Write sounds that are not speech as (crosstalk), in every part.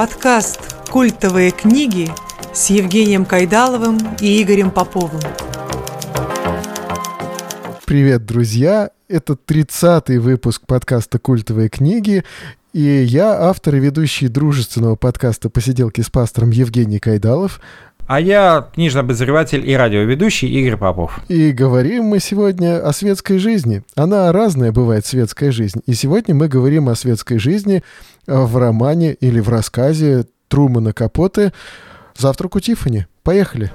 Подкаст «Культовые книги» с Евгением Кайдаловым и Игорем Поповым. Привет, друзья! Это 30-й выпуск подкаста «Культовые книги», и я автор и ведущий дружественного подкаста «Посиделки с пастором» Евгений Кайдалов. А я книжный обозреватель и радиоведущий Игорь Попов. И говорим мы сегодня о светской жизни. Она разная бывает, светская жизнь. И сегодня мы говорим о светской жизни в романе или в рассказе Трумана Капоте «Завтрак у Тиффани». Поехали!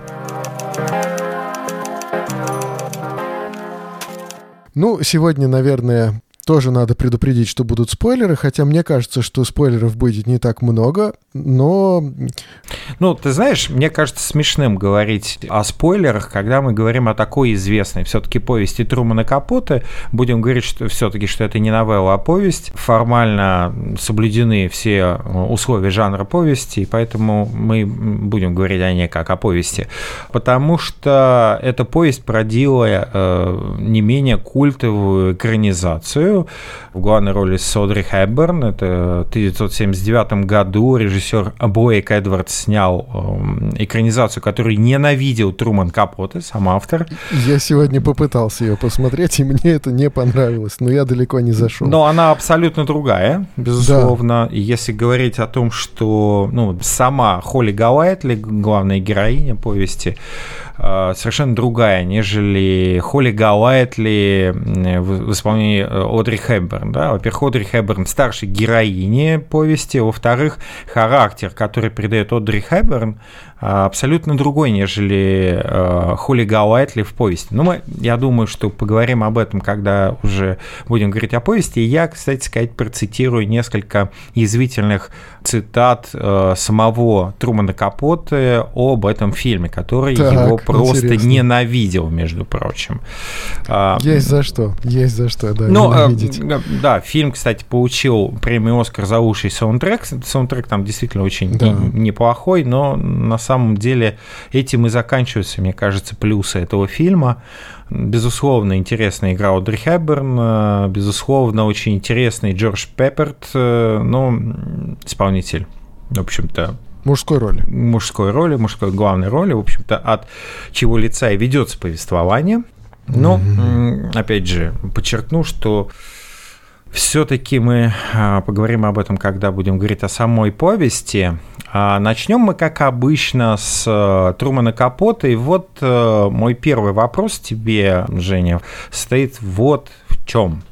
Ну, сегодня, наверное, тоже надо предупредить, что будут спойлеры, хотя мне кажется, что спойлеров будет не так много, но... Ну, ты знаешь, мне кажется смешным говорить о спойлерах, когда мы говорим о такой известной все-таки повести Трумана Капота. Будем говорить, что все-таки, что это не новелла, а повесть. Формально соблюдены все условия жанра повести, и поэтому мы будем говорить о ней как о повести. Потому что эта повесть продила э, не менее культовую экранизацию, историю. В главной роли Содри Хэбберн. Это в 1979 году режиссер Блейк Эдвардс снял эм, экранизацию, которую ненавидел Труман Капоте, сам автор. Я сегодня попытался ее посмотреть, и мне это не понравилось, но я далеко не зашел. Но она абсолютно другая, безусловно. Да. И если говорить о том, что ну, сама Холли Галайтли, главная героиня повести, совершенно другая, нежели Холли Галайтли в исполнении э, Одри Хэбберн. Да? Во-первых, Одри Хэбберн старшей героини повести, во-вторых, характер, который придает Одри Хэбберн, абсолютно другой, нежели э, Холли Галайтли в повести. Но мы, я думаю, что поговорим об этом, когда уже будем говорить о повести. И я, кстати сказать, процитирую несколько язвительных цитат э, самого Трумана Капоте об этом фильме, который так, его просто интересно. ненавидел, между прочим. А, есть за что, есть за что, да, ну, ненавидеть. Да, фильм, кстати, получил премию «Оскар» за лучший саундтрек. Саундтрек там действительно очень да. неплохой, но на самом деле этим и заканчиваются, мне кажется, плюсы этого фильма. Безусловно, интересная игра Одри Хэбберн, э, безусловно, очень интересный Джордж Пепперт, э, но исполнитель, в общем-то, Мужской роли. Мужской роли, мужской главной роли, в общем-то, от чего лица и ведется повествование. Но, mm-hmm. опять же, подчеркну, что все-таки мы а, поговорим об этом, когда будем говорить о самой повести. А, начнем мы, как обычно, с э, Трумана Капота. И вот э, мой первый вопрос тебе, Женя, стоит вот в чем.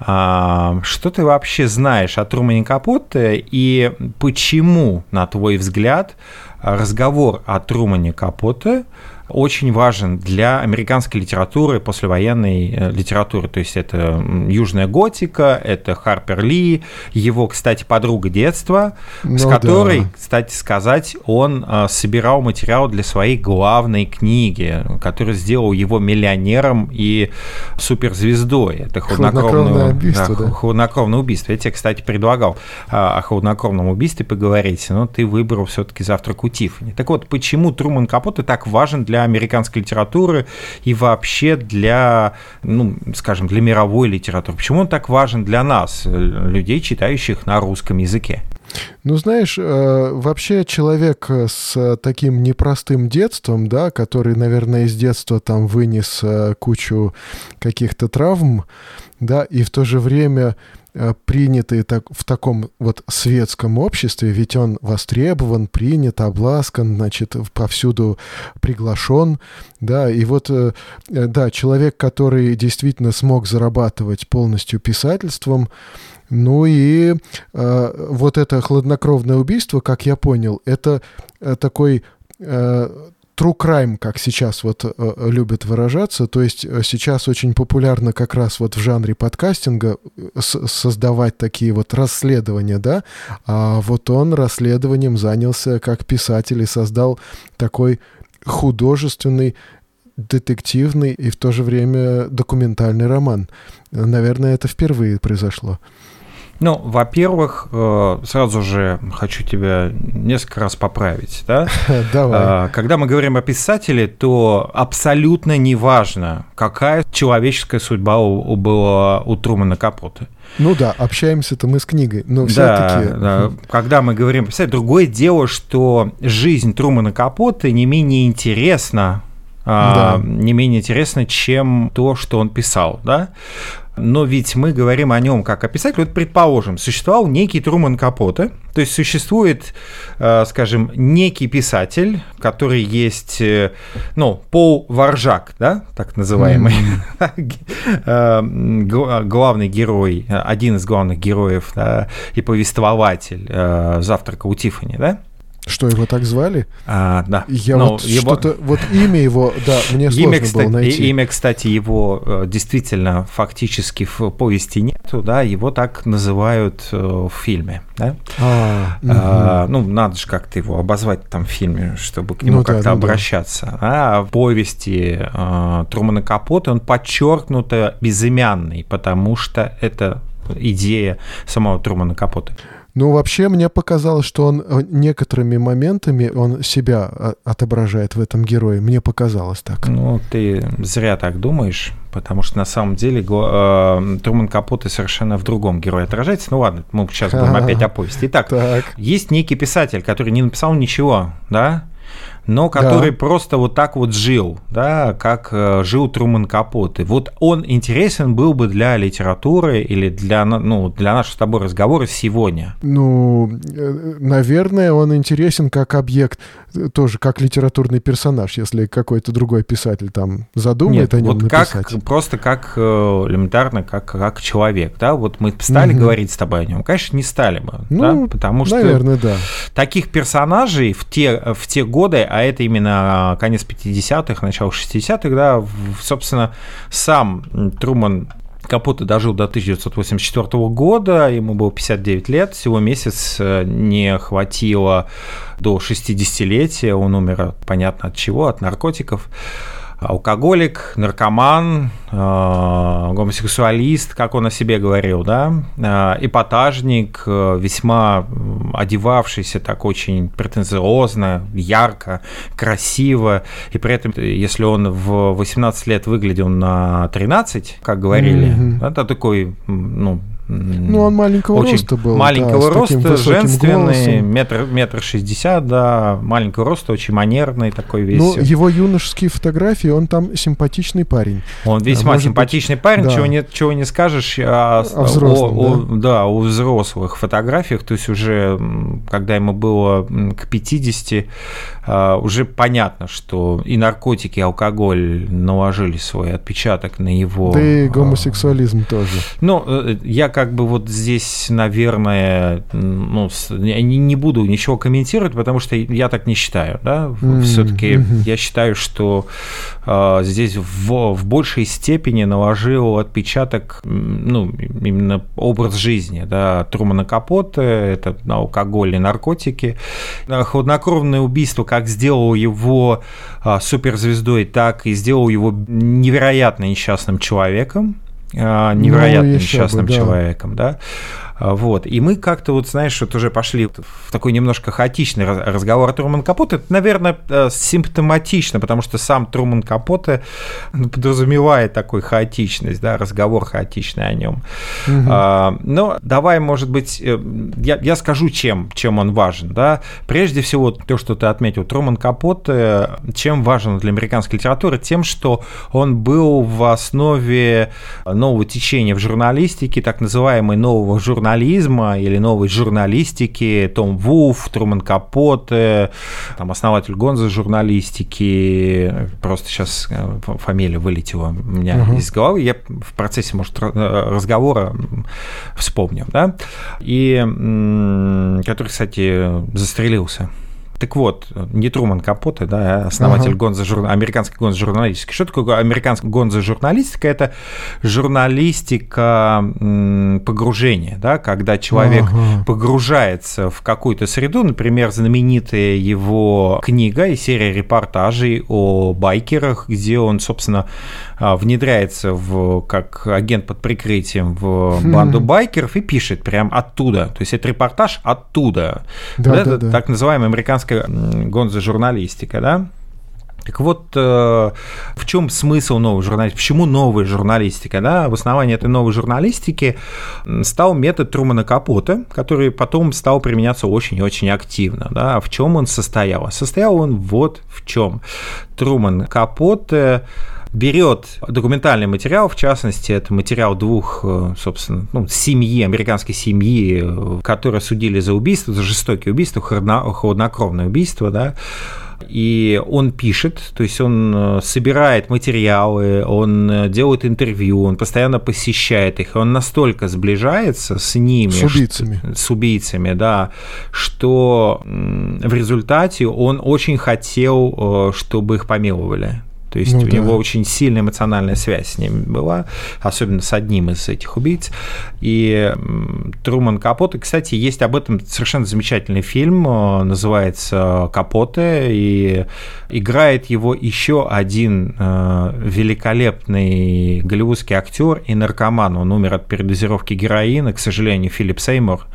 А, что ты вообще знаешь о Трумане Капоте и почему, на твой взгляд, разговор о Трумане Капоте – очень важен для американской литературы, послевоенной э, литературы. То есть это Южная готика, это Харпер Ли, его, кстати, подруга детства, ну, с которой, да. кстати сказать, он э, собирал материал для своей главной книги, которая сделал его миллионером и суперзвездой. Это хладнокровное убийство. Да, да. Хладнокровное убийство. Я тебе, кстати, предлагал э, о хладнокровном убийстве поговорить, но ты выбрал все-таки завтрак у Тиффани. Так вот, почему Труман Капоте так важен для американской литературы и вообще для, ну, скажем, для мировой литературы? Почему он так важен для нас, людей, читающих на русском языке? Ну, знаешь, э, вообще человек с таким непростым детством, да, который, наверное, из детства там вынес э, кучу каких-то травм, да, и в то же время Э, принятый так, в таком вот светском обществе, ведь он востребован, принят, обласкан, значит, повсюду приглашен, да, и вот, э, э, да, человек, который действительно смог зарабатывать полностью писательством, ну и э, вот это хладнокровное убийство, как я понял, это такой э, true crime, как сейчас вот э, э, любят выражаться, то есть э, сейчас очень популярно как раз вот в жанре подкастинга создавать такие вот расследования, да, а вот он расследованием занялся как писатель и создал такой художественный детективный и в то же время документальный роман. Наверное, это впервые произошло. Ну, во-первых, э, сразу же хочу тебя несколько раз поправить. Да? (laughs) Давай. Э, когда мы говорим о писателе, то абсолютно неважно, какая человеческая судьба была у Трумана Капота. Ну да, общаемся-то мы с книгой, но все-таки... Да, да. Когда мы говорим писать, другое дело, что жизнь Трумана Капота не менее интересна, а, да. не менее интересна, чем то, что он писал, да? Но ведь мы говорим о нем как о писателе. Вот, предположим, существовал некий Труман Капоте, то есть существует, э, скажем, некий писатель, который есть, э, ну, Пол Варжак, да, так называемый, (laughs) э, главный герой, один из главных героев и повествователь «Завтрака у Тиффани», да? Что его так звали? А, да. Я Но вот его... что-то, вот имя его, да, мне сложно имя, кстати, было найти. Имя, кстати, его э, действительно фактически в повести нету, да, его так называют э, в фильме, да. А, а, угу. Ну, надо же как-то его обозвать там в фильме, чтобы к нему ну, как-то да, ну, обращаться. Да. А в повести э, Трумана Капота он подчеркнуто безымянный, потому что это идея самого Трумана Капота. Ну, вообще, мне показалось, что он э, некоторыми моментами он себя э, отображает в этом герое. Мне показалось так. Ну, ты зря так думаешь, потому что на самом деле э, Труман Капоте совершенно в другом герое отражается. Ну ладно, мы сейчас будем (laughs) опять о повести. Итак, так. есть некий писатель, который не написал ничего, да, но который да. просто вот так вот жил, да, как э, жил Труман Капоте. Вот он интересен был бы для литературы или для, ну, для нашего с тобой разговора сегодня? Ну, э, наверное, он интересен как объект, э, тоже как литературный персонаж, если какой-то другой писатель там задумает Нет, о нем вот написать. Как, просто как элементарно, как, как человек, да, вот мы стали угу. говорить с тобой о нем, конечно, не стали бы, ну, да, потому что наверное, да. таких персонажей в те, в те годы а это именно конец 50-х, начало 60-х, да, собственно, сам Труман Капота дожил до 1984 года, ему было 59 лет, всего месяц э, не хватило до 60-летия, он умер, понятно от чего, от наркотиков алкоголик, наркоман, э, гомосексуалист, как он о себе говорил, да, э, эпатажник, э, весьма одевавшийся так очень претенциозно, ярко, красиво, и при этом, если он в 18 лет выглядел на 13, как говорили, mm-hmm. это такой, ну, ну, он маленького очень роста был. Маленького да, роста, женственный, метр, метр шестьдесят, да, маленького роста, очень манерный такой весь. Ну, его юношеские фотографии, он там симпатичный парень. Он весьма а, симпатичный быть, парень, да. чего, не, чего не скажешь о, о, взрослом, о, да? О, да, о взрослых фотографиях, то есть уже, когда ему было к 50, а, уже понятно, что и наркотики, и алкоголь наложили свой отпечаток на его... Да и гомосексуализм тоже. Ну, э, я как бы вот здесь, наверное, ну, не, не буду ничего комментировать, потому что я так не считаю, да. Mm-hmm. Все-таки mm-hmm. я считаю, что э, здесь в, в большей степени наложил отпечаток, ну, именно образ жизни, да, Трумана Капота, это алкоголь и наркотики. Хладнокровное убийство, как сделал его э, суперзвездой, так и сделал его невероятно несчастным человеком. А, невероятно ну, несчастным бы, да. человеком, да. А, вот. И мы как-то, вот, знаешь, вот уже пошли в такой немножко хаотичный разговор о Труман Капоте. Это, наверное, э, симптоматично, потому что сам Труман Капоте ну, подразумевает такой хаотичность, да, разговор хаотичный о нем. Угу. А, но давай, может быть, э, я, я скажу, чем, чем он важен. Да? Прежде всего, то, что ты отметил, Труман Капоте, чем важен для американской литературы? Тем, что он был в основе нового течения в журналистике, так называемой нового журналистики журнализма или новой журналистики, Том Вуф, Труман Капоте, там, основатель Гонза журналистики, просто сейчас э, фамилия вылетела у меня угу. из головы, я в процессе, может, разговора вспомню, да, и который, кстати, застрелился Так вот, не Труман Капоте, да, а основатель гонза, жур... американской гонза журналистики. Что такое американская гонза журналистика? Это журналистика погружения, да, когда человек ага. погружается в какую-то среду, например, знаменитая его книга и серия репортажей о байкерах, где он, собственно, внедряется в, как агент под прикрытием в банду байкеров и пишет прям оттуда. То есть это репортаж оттуда. Да, это да, да. так называемая американская гонзо-журналистика, да? Так вот, э, в чем смысл новой журналистики? Почему новая журналистика? Да? В основании этой новой журналистики стал метод Трумана Капота, который потом стал применяться очень и очень активно. Да? В чем он состоял? Состоял он вот в чем. Труман Капоте берет документальный материал, в частности, это материал двух, э, собственно, ну, семьи, американской семьи, э, которые судили за убийство, за жестокие убийства, хладнокровное убийство, да, и он пишет, то есть он э, собирает материалы, он делает интервью, он постоянно посещает их, он настолько сближается с ними, с убийцами, что, с убийцами, да, что в результате он очень хотел, чтобы их помиловали. То есть ну, у да. него очень сильная эмоциональная связь с ним была, особенно с одним из этих убийц. И Труман Капоте, кстати, есть об этом совершенно замечательный фильм, э, называется «Капоте», и играет его еще один э, великолепный голливудский актер и наркоман. Он умер от передозировки героина, к сожалению, Филипп Сеймур.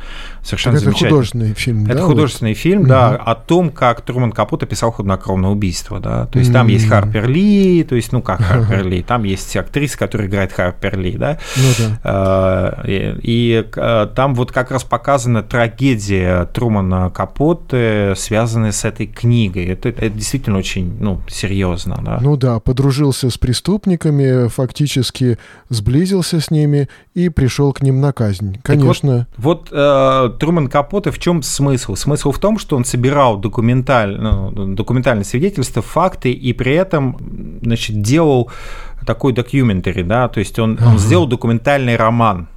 Совершенно так это художественный фильм, Это да, художественный вот? фильм, да, угу. о том, как Труман Капоте писал «Хладнокровное убийство». Да? То есть там есть Харпер Ли, ли, то есть, ну как (laughs) Харпер Ли, там есть актриса, которая играет Харпер Ли, да, ну, да. А, и, а, там вот как раз показана трагедия Трумана Капоте, связанная с этой книгой. Это, это действительно очень, ну, серьезно, да. Ну да, подружился с преступниками, фактически сблизился с ними и пришел к ним на казнь. Конечно. Так вот, вот э, Труман Капоте в чем смысл? Смысл в том, что он собирал документаль, ну, документальные свидетельства, факты, и при этом значит, делал такой документари, да, то есть он, ага. он сделал документальный роман.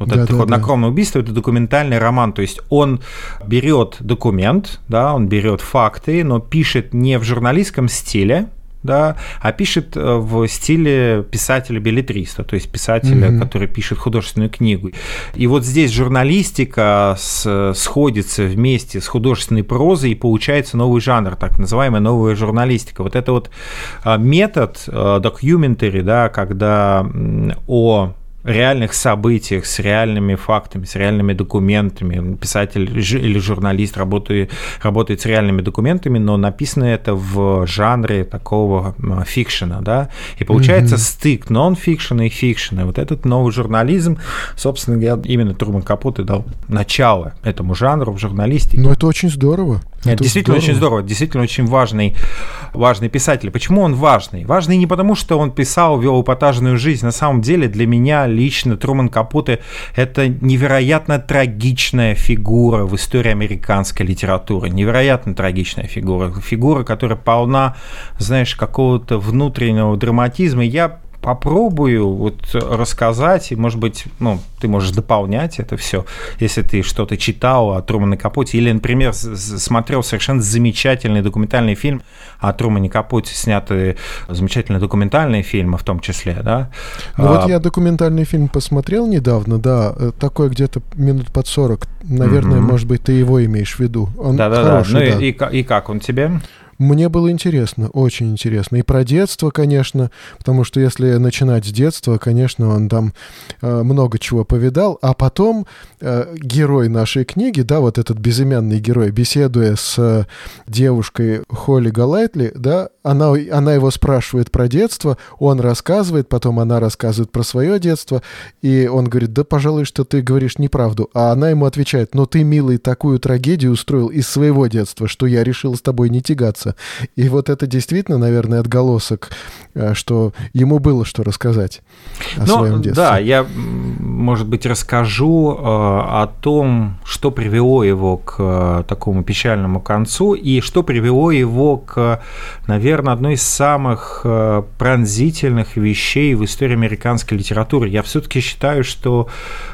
Вот да, это да, хладнокровное да. убийство это документальный роман. То есть он берет документ, да, он берет факты, но пишет не в журналистском стиле, да, а пишет э, в стиле писателя-билетриста, то есть писателя, mm-hmm. который пишет художественную книгу. И вот здесь журналистика с, сходится вместе с художественной прозой, и получается новый жанр, так называемая новая журналистика. Вот это вот а, метод документари, да, когда о реальных событиях, с реальными фактами, с реальными документами. Писатель или журналист работает, работает с реальными документами, но написано это в жанре такого фикшена, да, и получается mm-hmm. стык нон-фикшена и фикшена. Вот этот новый журнализм, собственно говоря, именно Труман Капот и дал начало этому жанру в журналистике. Ну, это очень здорово. Это действительно здорово. очень здорово, действительно очень важный, важный писатель. Почему он важный? Важный не потому, что он писал, вел эпатажную жизнь. На самом деле для меня лично Труман Капоте – это невероятно трагичная фигура в истории американской литературы. Невероятно трагичная фигура. Фигура, которая полна, знаешь, какого-то внутреннего драматизма. Я попробую вот рассказать, и, может быть, ну, ты можешь дополнять это все, если ты что-то читал о Трумане Капоте, или, например, смотрел совершенно замечательный документальный фильм о Трумане Капоте, снятые замечательные документальные фильмы в том числе, да? Ну а, вот я документальный фильм посмотрел недавно, да, э, такой где-то минут под 40, наверное, угу. может быть, ты его имеешь в виду. Он Да-да-да, ну да. И, и, и как он тебе? Мне было интересно, очень интересно. И про детство, конечно, потому что если начинать с детства, конечно, он там э, много чего повидал. А потом э, герой нашей книги, да, вот этот безымянный герой, беседуя с э, девушкой Холли Галайтли, да, она, она его спрашивает про детство, он рассказывает, потом она рассказывает про свое детство, и он говорит, да, пожалуй, что ты говоришь неправду. А она ему отвечает, но ты, милый, такую трагедию устроил из своего детства, что я решил с тобой не тягаться. Рассказывается. И вот это действительно, наверное, отголосок, э, что ему было что рассказать о ну, своем детстве. Да, я, может быть, расскажу э, о том, что привело его к э, такому печальному концу и что привело его к, наверное, одной из самых пронзительных вещей в истории американской литературы. Я все-таки считаю, что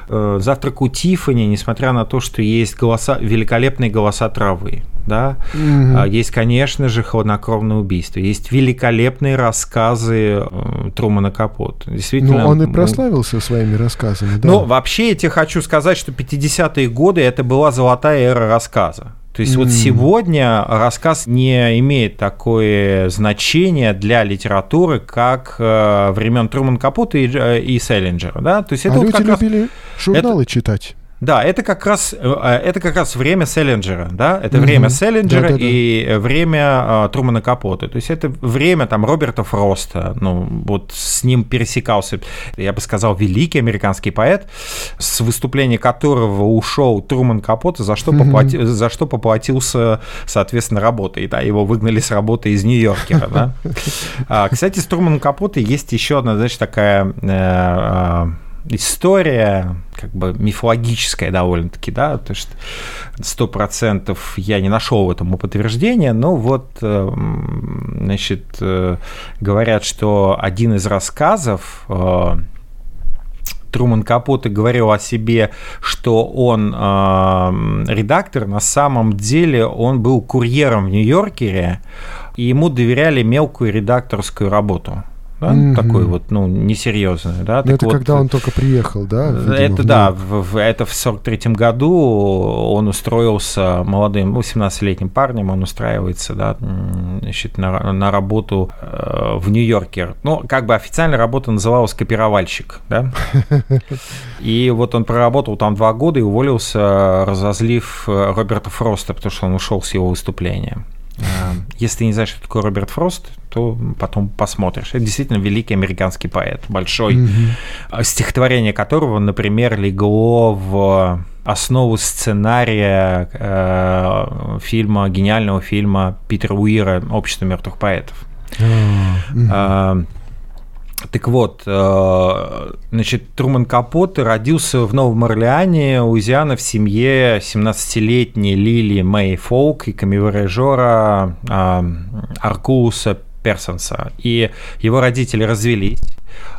«Завтрак у Тиффани», несмотря на то, что есть голоса, великолепные голоса травы, да, угу. есть, конечно же, «Хладнокровное убийство», есть великолепные рассказы э, Трумана Капот. Действительно, ну, он и прославился своими рассказами, да. Ну, вообще, я тебе хочу сказать, что 50-е годы – это была золотая эра рассказа. То есть mm. вот сегодня рассказ не имеет такое значение для литературы, как э, времен Труман Капота и, э, и Селлинджера. Да? То есть это а вот люди любили раз... журналы это... читать. Да, это как раз э, э, это как раз время Селлинджера, да, это угу. время Селлинджера да, да, и да. время э, Трумана Капота. То есть это время там Роберта Фроста, ну вот с ним пересекался, я бы сказал, великий американский поэт, с выступления которого ушел Труман Капота, за что, угу. поплати, за что поплатился, соответственно, работой, да, его выгнали с работы из Нью-Йоркера, да. (laughs) А, кстати, с Труманом Капота есть еще одна, значит, такая история, как бы мифологическая довольно-таки, да, то есть сто процентов я не нашел этому подтверждения, но вот, э, значит, э, говорят, что один из рассказов э, Труман Капоте говорил о себе, что он э, редактор, на самом деле он был курьером в Нью-Йоркере, и ему доверяли мелкую редакторскую работу да, mm-hmm. такой вот, ну, несерьезный, да. Но это вот, когда он только приехал, да? Видимо, это, в... да, в, в, это в 43-м году он устроился молодым, 18-летним парнем, он устраивается, да, значит, на, на работу э, в Нью-Йорке. Ну, как бы официально работа называлась копировальщик, да. (laughs) И вот он проработал там два года и уволился, разозлив э, Роберта Фроста, потому что он ушел с его выступления. Эм, если ты не знаешь, что такое Роберт Фрост, то потом посмотришь. Это действительно великий американский поэт, большой, mm-hmm. стихотворение которого, например, легло в основу сценария э, фильма, гениального фильма Питера Уира «Общество мертвых поэтов». Mm-hmm. Э, так вот, э, значит, Труман Капот родился в Новом Орлеане, Луизиана, в семье 17-летней Лили Мэй Фолк и камевояжера э, Аркуса Персонса. И его родители развелись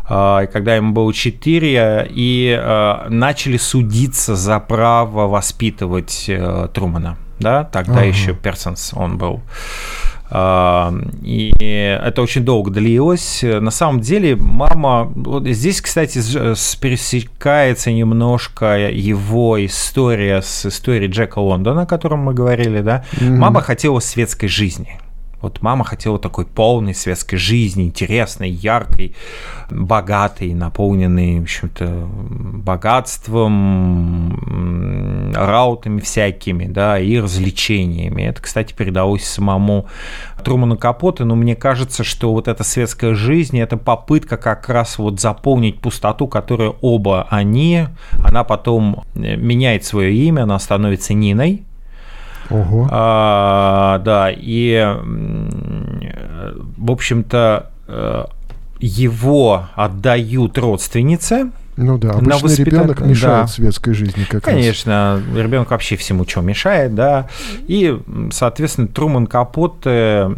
э, когда ему было 4, и начали судиться за право воспитывать Трумана. Да, тогда ага. еще Персонс он был. И это очень долго длилось. На самом деле, мама... Вот здесь, кстати, пересекается немножко его история с историей Джека Лондона, о котором мы говорили, да. Mm-hmm. Мама хотела светской жизни. Вот мама хотела такой полной светской жизни, интересной, яркой, богатой, наполненной, в общем-то, богатством, раутами всякими, да, и развлечениями. Это, кстати, передалось самому Труману Капоте, но мне кажется, что вот эта светская жизнь, это попытка как раз вот заполнить пустоту, которую оба они, она потом меняет свое имя, она становится Ниной, Ого. А, да, и, в общем-то, э, его отдают родственнице. Ну да, обычно воспитать... ребенок мешает да. светской жизни как Конечно, раз. ребенок вообще всему, что мешает, да. И, соответственно, Труман Капот э,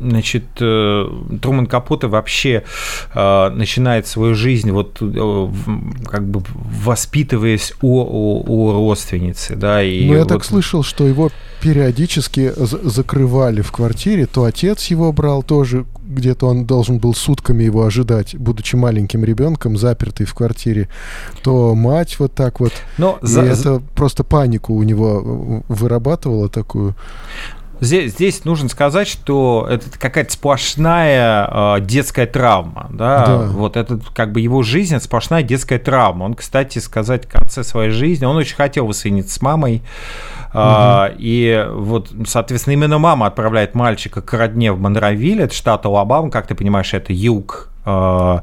Значит, э, Труман Капоте вообще э, начинает свою жизнь вот э, как бы воспитываясь у, у, у родственницы, да. И ну, я вот... так слышал, что его периодически закрывали в квартире, то отец его брал тоже, где-то он должен был сутками его ожидать, будучи маленьким ребенком, запертый в квартире, то мать вот так вот. Но за... это просто панику у него вырабатывала такую. Здесь, здесь нужно сказать, что это какая-то сплошная э, детская травма, да? да, вот это как бы его жизнь, это сплошная детская травма. Он, кстати, сказать в конце своей жизни, он очень хотел воссоединиться с мамой, угу. и вот, соответственно, именно мама отправляет мальчика к родне в Монровиль, это штат Алабама, как ты понимаешь, это юг, э, э,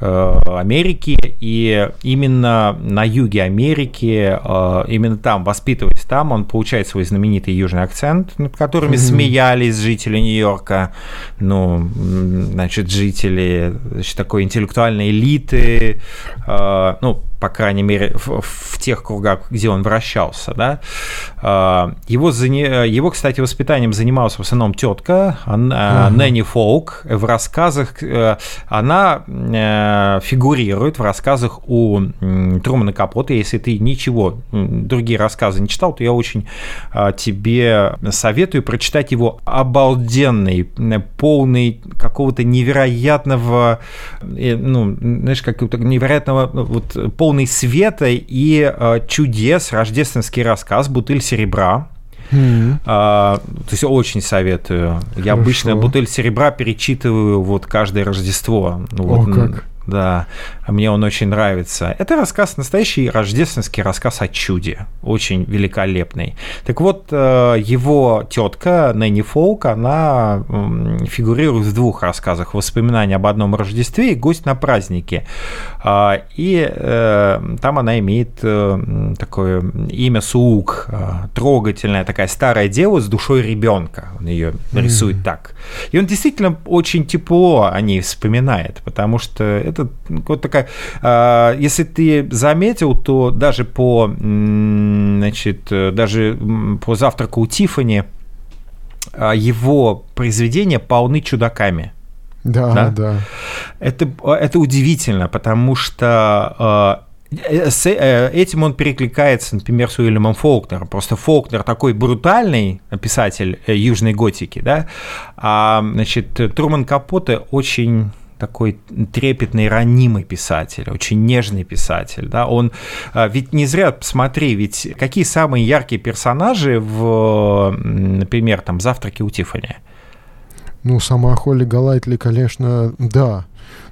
Америки, и именно на юге Америки, э, именно там, воспитываясь там, он получает свой знаменитый южный акцент, над которыми mm-hmm. смеялись жители Нью-Йорка, ну, значит, жители значит, такой интеллектуальной элиты, ну, по крайней мере, в, в тех кругах, где он вращался, да. А, его, его, кстати, воспитанием занималась в основном тетка uh-huh. Нэнни Фолк. В рассказах э, она э, фигурирует в рассказах у Трумана Капота. Если ты ничего, другие рассказы не читал, то я очень а, тебе советую прочитать его обалденный, полный какого-то невероятного, э, ну, знаешь, какого-то невероятного вот, полный света и э, чудес рождественский рассказ «Бутыль серебра». Mm-hmm. А, то есть очень советую. Хорошо. Я обычно бутыль серебра перечитываю вот каждое Рождество. Ну, вот, О, как. Да, мне он очень нравится. Это рассказ, настоящий рождественский рассказ о чуде, очень великолепный. Так вот, э, его тетка Нэнни Фолк, она фигурирует в двух рассказах «Воспоминания об одном Рождестве» и «Гость на празднике». А, и э, там она имеет э, такое имя Суук, трогательная такая старая дева с душой ребенка. Он ее рисует mm-hmm. так. И он действительно очень тепло о ней вспоминает, потому что это это вот такая... А, если ты заметил, то даже по, значит, даже по завтраку у Тифани а, его произведения полны чудаками. Да, да. да. Это, это удивительно, потому что а, с э, этим он перекликается, например, с Уильямом Фолкнером. Просто Фолкнер такой брутальный писатель э, южной готики, да, а, значит, Труман Капоте очень такой трепетный, ранимый писатель, очень нежный писатель. Да? Он а, ведь не зря, посмотри, ведь какие самые яркие персонажи в, например, там «Завтраке у Тиффани»? Ну, сама Холли Галайтли, конечно, да.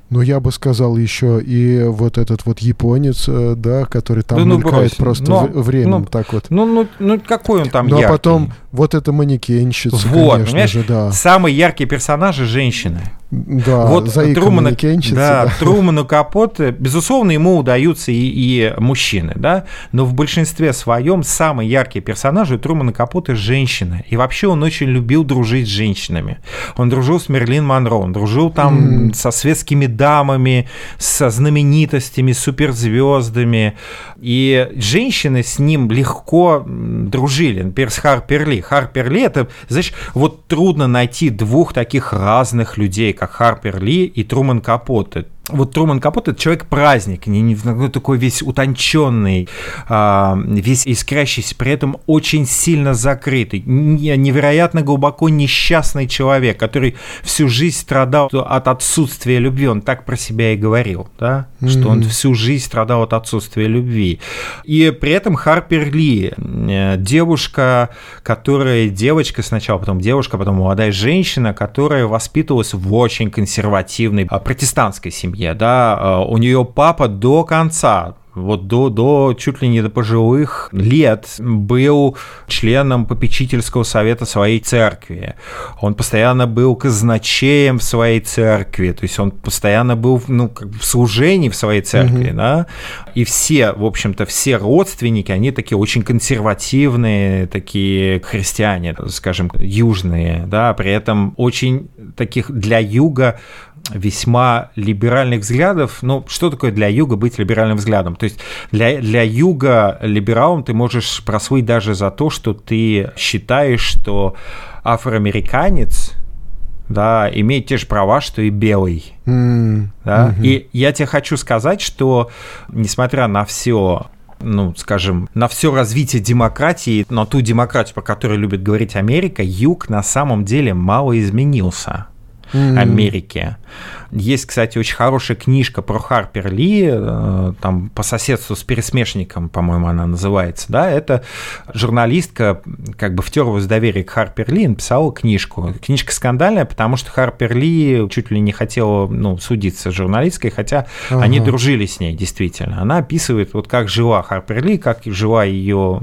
Но я бы сказал еще и вот этот вот японец, э, да, который там да, ну, мелькает брось. просто но, временем ну, так вот. Ну, ну, ну, какой он там Ну, яркий? а потом вот эта манекенщица, вот, конечно же, да. Самые яркие персонажи – женщины. Да, вот Трумана, да, да. Труману Капоте, безусловно, ему удаются и, и мужчины, да, но в большинстве своем самые яркие персонажи у Трумана Капоте – женщины. И вообще он очень любил дружить с женщинами. Он дружил с Мерлин Монро, он дружил там mm. со светскими дамами, со знаменитостями, суперзвездами. И женщины с ним легко дружили. Например, с Харпер Ли. Харпер Ли – это, знаешь, вот трудно найти двух таких разных людей, как Харпер Ли и Труман Капоте вот Труман Капот это человек-праздник, не, не, ну, такой весь утонченный, а, весь искрящийся, при этом очень сильно закрытый, невероятно глубоко несчастный человек, который всю жизнь страдал от отсутствия любви. Он так про себя и говорил, да, mm-hmm. что он всю жизнь страдал от отсутствия любви. И при этом Харпер Ли, э, девушка, которая, девочка сначала, потом девушка, потом молодая женщина, которая воспитывалась в очень консервативной а, протестантской семье семье, да, э, у нее папа до конца вот до, до чуть ли не до пожилых лет был членом попечительского совета своей церкви. Он постоянно был казначеем в своей церкви, то есть он постоянно был ну, как в служении в своей церкви, угу. да, и все, в общем-то, все родственники, они такие очень консервативные, такие христиане, скажем, южные, да, при этом очень таких для юга весьма либеральных взглядов. Ну, что такое для Юга быть либеральным взглядом? То есть для, для Юга либералом ты можешь прослыть даже за то, что ты считаешь, что афроамериканец да, имеет те же права, что и белый. Mm. Да? Mm-hmm. И я тебе хочу сказать, что несмотря на все ну, скажем, на все развитие демократии, на ту демократию, по которой любит говорить Америка, Юг на самом деле мало изменился mm. Америки. Есть, кстати, очень хорошая книжка про Харпер Ли, э, там по соседству с пересмешником, по-моему, она называется, да, это журналистка, как бы втерлась доверие к Харпер Ли, написала книжку. Книжка скандальная, потому что Харпер Ли чуть ли не хотела, ну, судиться с журналисткой, хотя ага. они дружили с ней, действительно. Она описывает, вот как жила Харпер Ли, как жила ее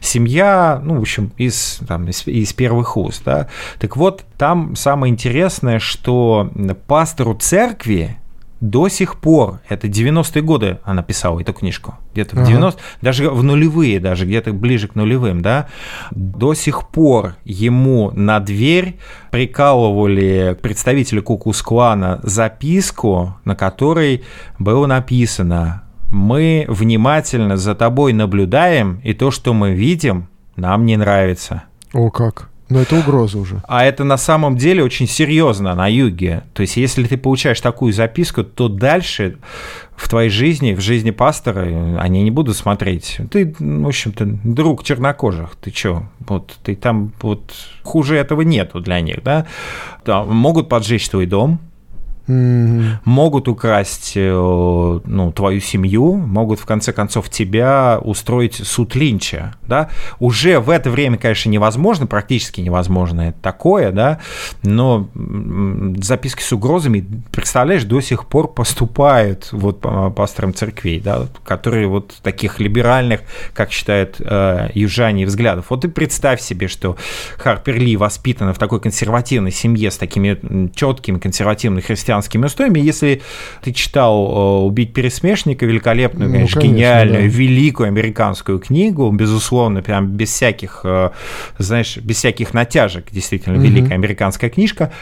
семья, ну, в общем, из, там, из, из первых уст, да. Так вот, там самое интересное, что пастору церкви до сих пор, это 90-е годы она писала эту книжку, где-то в Ага. 90 даже в нулевые, даже где-то ближе к нулевым, да, до сих пор ему на дверь прикалывали представители Кукус-клана записку, на которой было написано «Мы внимательно за тобой наблюдаем, и то, что мы видим, нам не нравится». О, как. Но это угроза уже. А это на самом деле очень серьезно на юге. То есть, если ты получаешь такую записку, то дальше в твоей жизни, в жизни пастора, они не будут смотреть. Ты, в общем-то, друг чернокожих. Ты чё? Вот ты там вот хуже этого нету для них, да? Да, могут поджечь твой дом, Мгм. могут украсть э, ну, твою семью, могут в конце концов тебя устроить суд линча, да, уже в это время, конечно, невозможно, практически невозможно это такое, да, но записки с угрозами, представляешь, до сих пор поступают вот пасторам церквей, да, которые вот таких либеральных, как считают э, южане, взглядов. Вот ты представь себе, что Харпер Ли воспитана в такой консервативной семье с такими четкими консервативными христианскими устоями. Если ты читал э, «Убить пересмешника», великолепную, Ну, конечно, конечно, гениальную, да. великую американскую книгу, безусловно, прям без всяких, э, знаешь, без всяких натяжек, действительно, Мгм. великая американская книжка,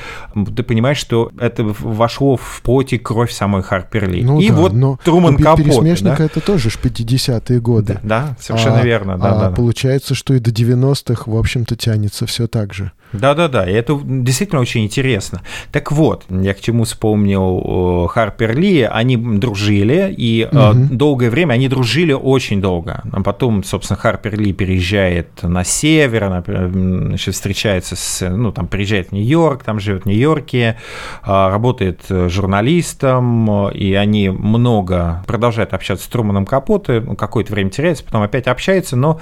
ты понимаешь, что это вошло в плоть и кровь самой Харпер Ли. Ну и да, вот но Труман «Убить Капоте, пересмешника» да? это тоже ж 50-е годы. Да, да, совершенно А- верно, да, а да, да. получается, что и до 90-х, в общем-то, тянется все так же. Да-да-да, и это действительно очень интересно. Так вот, я к чему вспомнил э, Харпер Ли, они дружили, и Мгм. долгое время они дружили очень долго. А потом, собственно, Харпер Ли переезжает на север, она э, значит, встречается с, ну, там, приезжает в Нью-Йорк, там живет в Нью-Йорке, а, работает журналистом, и они много продолжают общаться с Труманом Капоте, какое-то время теряется, потом опять общаются, но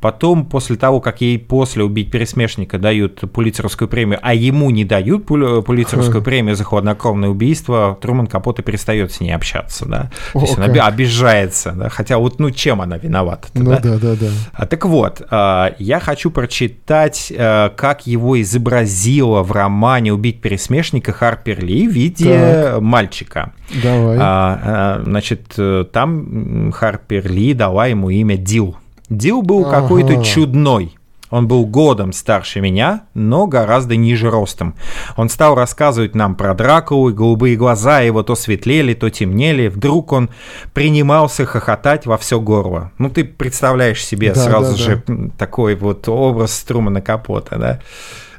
Потом, после того, как ей после «Убить пересмешника» дают Пулитцеровскую премию, а ему не дают Пул- Пулитцеровскую Хм. премию за хладнокровное убийство, Труман Капоте перестает с ней общаться, да. То О, есть она как. оби- обижается, да. Хотя вот, ну, чем она виновата Ну да, да, да. а, Так вот, а, я хочу прочитать, а, как его изобразила в романе «Убить пересмешника» Харпер Ли в виде мальчика. Давай. А, а, значит, э, там Харпер Ли дала ему имя Дил. Дил был Ага. какой-то чудной. Он был годом старше меня, но гораздо ниже ростом. Он стал рассказывать нам про Дракулу, и голубые глаза его то светлели, то темнели. Вдруг он принимался хохотать во все горло. Ну, ты представляешь себе Да, сразу да, же м, такой вот образ Трумана Капота, да?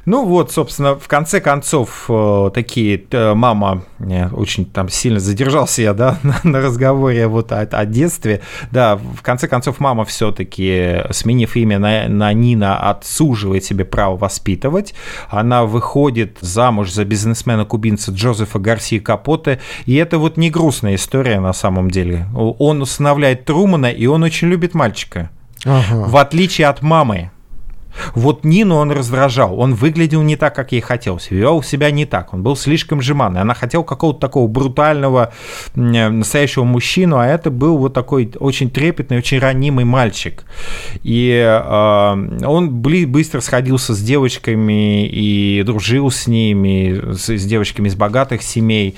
Ну вот, собственно, в конце концов, э, такие, э, мама, э, очень там сильно задержался я, да, (laughs) на, на разговоре вот о, о детстве, да, в конце концов, мама все-таки, сменив имя на, на Нина, отсуживает себе право воспитывать, она выходит замуж за бизнесмена-кубинца Джозефа Гарсии Капоте, и это вот не грустная история на самом деле. Он усыновляет Трумана, и он очень любит мальчика, Ага. в отличие от мамы. Вот Нину он раздражал, он выглядел не так, как ей хотелось, вел себя не так, он был слишком жеманный. Она хотела какого-то такого брутального, э, настоящего мужчину, а это был вот такой очень трепетный, очень ранимый мальчик. И э, он быстро сходился с девочками и дружил с ними, с, с девочками из богатых семей.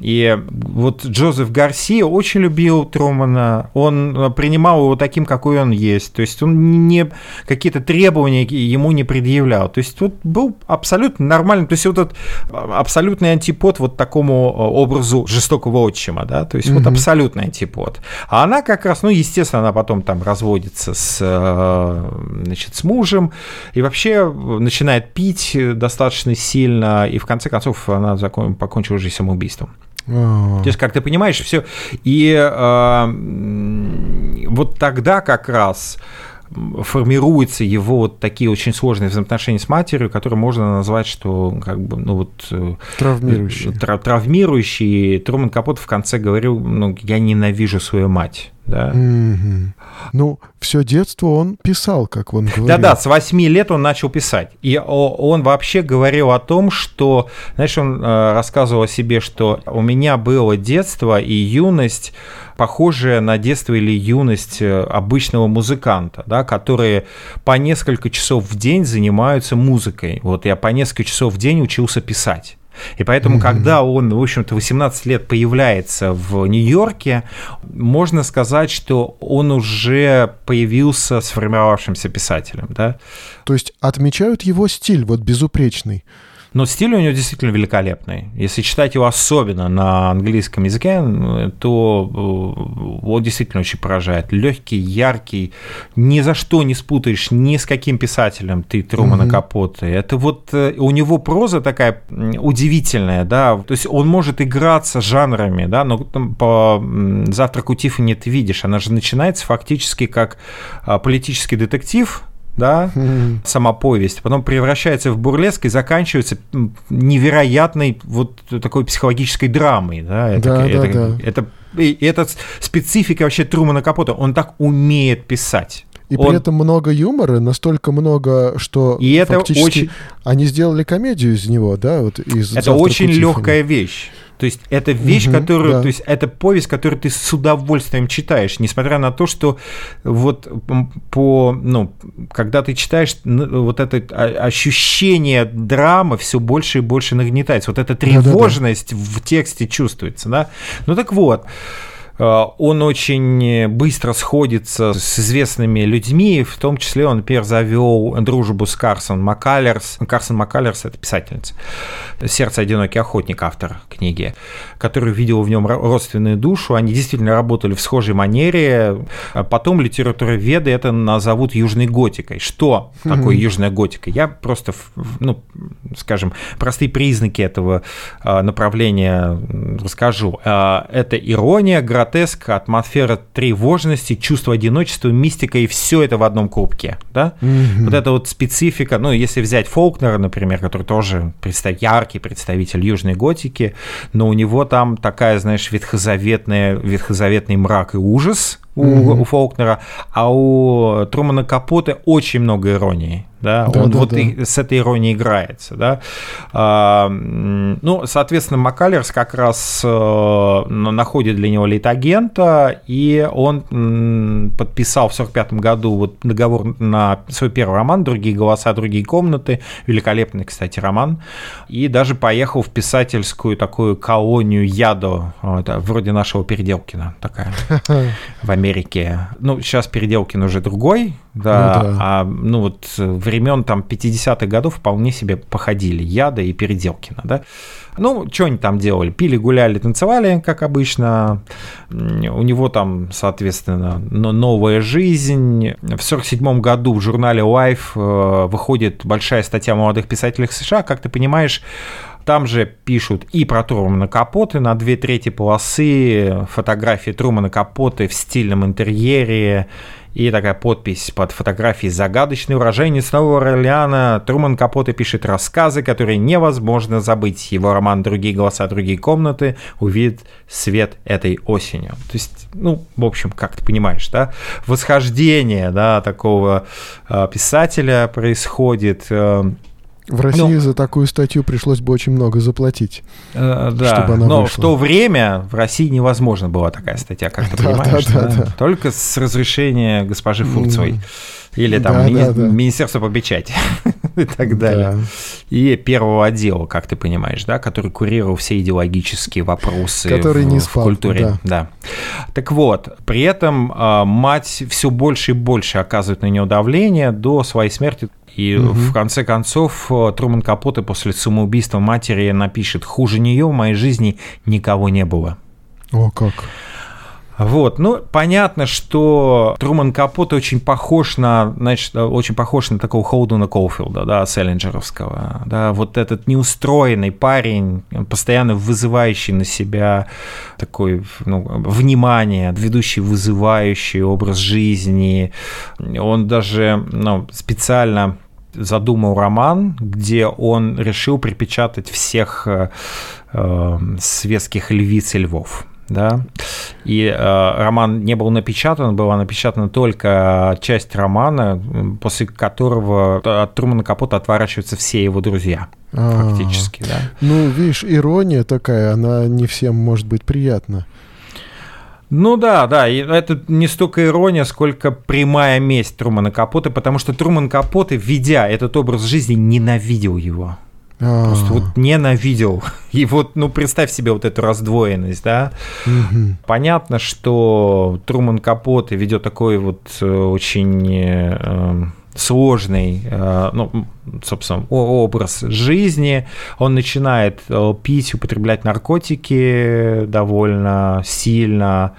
И вот Джозеф Гарсия очень любил Трумана, он принимал его таким, какой он есть. То есть он не какие-то требования ему не предъявлял. То есть вот был абсолютно нормальный, то есть вот этот абсолютный антипод вот такому э, образу жестокого отчима, да, то есть вот Мгм. абсолютный антипод. А она как раз, ну, естественно, она потом там разводится с, э, значит, с мужем и вообще начинает пить достаточно сильно, и в конце концов она закон, покончила жизнь самоубийством. А. То есть, как ты понимаешь, все. И э, вот тогда как раз формируются его вот такие очень сложные взаимоотношения с матерью, которые можно назвать, что как бы, ну вот... э, Травмирующий. тра- травмирующий. Труман Капот в конце говорил, ну, я ненавижу свою мать. Да? Мгм. Ну, все детство он писал, как он говорил. Да-да, с 8 лет он начал писать. И он вообще говорил о том, что, знаешь, он э, рассказывал о себе, что у меня было детство и юность, похожая на детство или юность э, обычного музыканта, да, которые по несколько часов в день занимаются музыкой. Вот я по несколько часов в день учился писать. И поэтому, mm-hmm. когда он, в общем-то, 18 лет появляется в Нью-Йорке, можно сказать, что он уже появился сформировавшимся писателем, да. То есть отмечают его стиль, вот безупречный. Но стиль у него действительно великолепный. Если читать его особенно на английском языке, то э, он действительно очень поражает. Легкий, яркий, ни за что не спутаешь ни с каким писателем ты Трумана mm-hmm. Капоты. Это вот э, у него проза такая удивительная, да, то есть он может играться жанрами, да, но по «Завтраку Тиффани» ты видишь, она же начинается фактически как а, политический детектив, да, mm-hmm. (laughs) сама повесть, потом превращается в бурлеск и заканчивается невероятной вот такой психологической драмой, да, это, да, это, да, да. это, и это специфика вообще Трумана Капота, он так умеет писать. И он... при этом много юмора, настолько много, что и это очень... они сделали комедию из него, да, вот из. Это очень легкая вещь. То есть это вещь, угу, которую, да. то есть это повесть, которую ты с удовольствием читаешь, несмотря на то, что вот по, ну, когда ты читаешь, вот это ощущение драмы все больше и больше нагнетается, вот эта тревожность да, да, да. в тексте чувствуется, да. Ну так вот. Э, он очень быстро сходится с известными людьми, в том числе он, например, завел дружбу с Карсон Маккалерс. Карсон Маккалерс – это писательница. «Сердце одинокий охотник», автор книги, который видел в нем родственную душу. Они действительно работали в схожей манере. Потом литературоведы это назовут южной готикой. Что mm-hmm. такое южная готика? Я просто, ну, скажем, простые признаки этого э, направления расскажу. Э, это ирония, гротеск, атмосфера тревожности, чувство одиночества, мистика и все это в одном кубке. Да? Mm-hmm. Вот это вот специфика, ну, если взять Фолкнера, например, который тоже представ... яркий представитель южной готики, но у него там такая, знаешь, ветхозаветная, ветхозаветный мрак и ужас у, mm-hmm. у Фолкнера, а у Трумана Капоте очень много иронии да, да он да, вот да. И с этой иронией играется, да. А, ну, соответственно, Маккалерс как раз а, находит для него лейтагента, и он подписал в 45 году вот договор на свой первый роман «Другие голоса, другие комнаты», великолепный, кстати, роман, и даже поехал в писательскую такую колонию Ядо, это вроде нашего Переделкина такая, в (laughs) Америке. Ну, сейчас Переделкин уже другой, да, ну, да. а ну вот времен там 50-х годов вполне себе походили Яда и Переделкина, да. Ну, что они там делали? Пили, гуляли, танцевали, как обычно. У него там, соответственно, новая жизнь. В 1947 году в журнале Life э, выходит большая статья о молодых писателях США. Как ты понимаешь, там же пишут и про Трумана Капоты на две трети полосы, фотографии Трумана Капоты в стильном интерьере, и такая подпись под фотографией «Загадочный уроженец Нового Орлеана». Труман Капоте пишет рассказы, которые невозможно забыть. Его роман «Другие голоса, другие комнаты» увидит свет этой осенью. То есть, ну, в общем, как ты понимаешь, да, восхождение, да, такого э, писателя происходит. Э, в России ну, за такую статью пришлось бы очень много заплатить, э, да, чтобы она но вышла. в то время в России невозможно была такая статья, как ты (laughs) да, понимаешь, да, да, да. только с разрешения госпожи Фурцевой. Или там да, ми- да, да. Министерство по печати (laughs) и так далее. Да. И первого отдела, как ты понимаешь, да, который курировал все идеологические вопросы который в, не спал, в культуре. Да. да. Так вот, при этом э, мать все больше и больше оказывает на нее давление до своей смерти и угу. в конце концов э, Труман Капоте после самоубийства матери напишет «Хуже нее в моей жизни никого не было». О, как. Вот, ну, понятно, что Труман Капоте очень похож на, значит, очень похож на такого Холдена Коуфилда, да, Селлинджеровского, да, вот этот неустроенный парень, постоянно вызывающий на себя такой, ну, внимание, ведущий вызывающий образ жизни, он даже, ну, специально задумал роман, где он решил припечатать всех э, э светских львиц и львов да, и э, роман не был напечатан, была напечатана только часть романа, после которого от Трумана Капота отворачиваются все его друзья, А-а-а. фактически, да. Ну, видишь, ирония такая, она не всем может быть приятна. Ну да, да, и это не столько ирония, сколько прямая месть Трумана Капота, потому что Труман Капота, введя этот образ жизни, ненавидел его. А. Просто вот ненавидел. (laughs) И вот, ну, представь себе вот эту раздвоенность, да. Понятно, что Труман Капоте ведет такой вот э, очень э, сложный, э, ну, собственно, образ жизни. Он начинает пить, употреблять наркотики довольно сильно.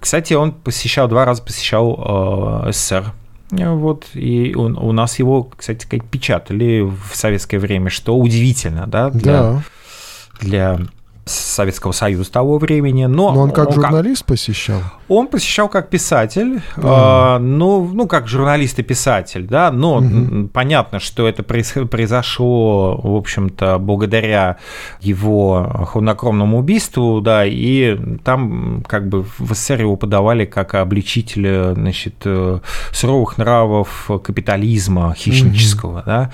Кстати, он посещал, два раза посещал СССР. Вот, и он- у нас его, кстати сказать, печатали в советское время, что удивительно, да, для, Да. для Советского Союза того времени. Но, Но он как он журналист посещал. он посещал как писатель, А. э, ну, ну, как журналист и писатель, да, но м, понятно, что это произошло, в общем-то, благодаря его хладнокровному убийству, да, и там как бы в СССР его подавали как обличителя, значит, э, суровых нравов капитализма хищнического, да,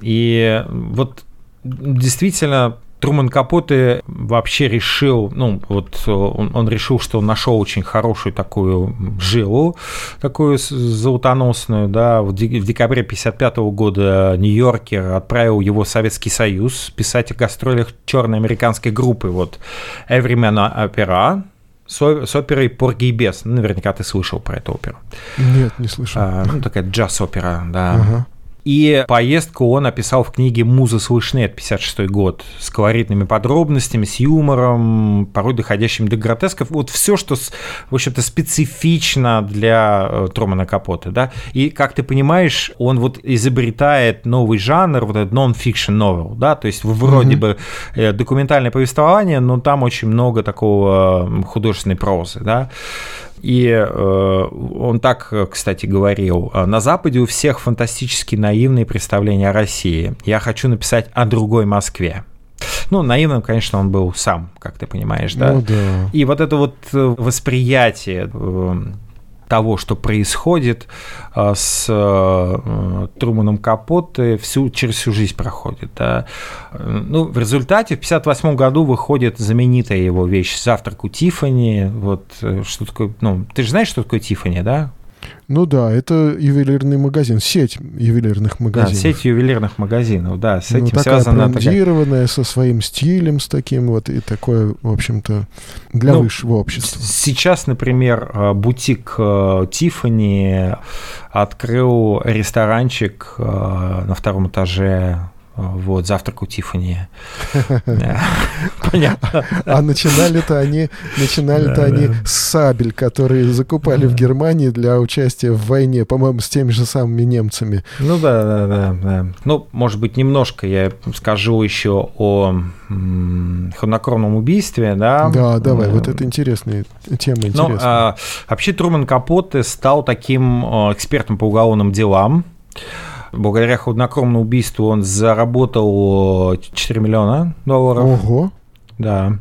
и вот действительно Труман Капоте вообще решил, ну, вот э, он, он решил, что он нашел очень хорошую такую жилу, такую золотоносную, да, в, де- в декабре 55 года Нью-Йоркер отправил его в Советский Союз писать о гастролях черной американской группы, вот, Everyman Opera, с оперой «Порги и бес». Ну, Наверняка ты слышал про эту оперу. Нет, не слышал. А, ну, такая джаз-опера, да. Ага. И поездку он описал в книге «Музы слышны» это 56 год, с колоритными подробностями, с юмором, порой доходящим до гротесков. Вот все, что, в общем-то, специфично для э, Трумана Капоте, да. И, как ты понимаешь, он вот изобретает новый жанр, вот этот non-fiction novel, да, то есть вроде Мгм. бы э, документальное повествование, но там очень много такого художественной прозы, да. И э, он так, кстати, говорил, «А на Западе у всех фантастически наивные представления о России. Я хочу написать о другой Москве. Ну, наивным, конечно, он был сам, как ты понимаешь, да? Ну да. И вот это вот э, восприятие э, того, что происходит э, с э, Труманом Капоте, всю, через всю жизнь проходит. да. Ну, в результате в 1958 году выходит знаменитая его вещь «Завтрак у Тиффани». Вот э, что такое, ну, ты же знаешь, что такое Тиффани, да? Ну да, это ювелирный магазин, сеть ювелирных Да, магазинов. сеть ювелирных магазинов, да, с Ну, этим такая связана такая со своим стилем, с таким вот, и такое, в общем-то, для Ну, высшего общества. Сейчас, например, э, бутик Тифани открыл ресторанчик э, на втором этаже. Вот, завтрак у Тифани. (laughs) Понятно. А начинали-то они, начинали-то они с сабель, которые закупали в Германии для участия в войне, по-моему, с теми же самыми немцами. Ну да, да, да, да. Ну, может быть, немножко я скажу еще о хладнокровном убийстве, да. Да, давай, вот это интересная тема, Ну, интересная. а, вообще Труман Капоте стал таким э, экспертом по уголовным делам. Благодаря хладнокровному убийству он заработал э, 4 миллиона долларов. Ого, Да,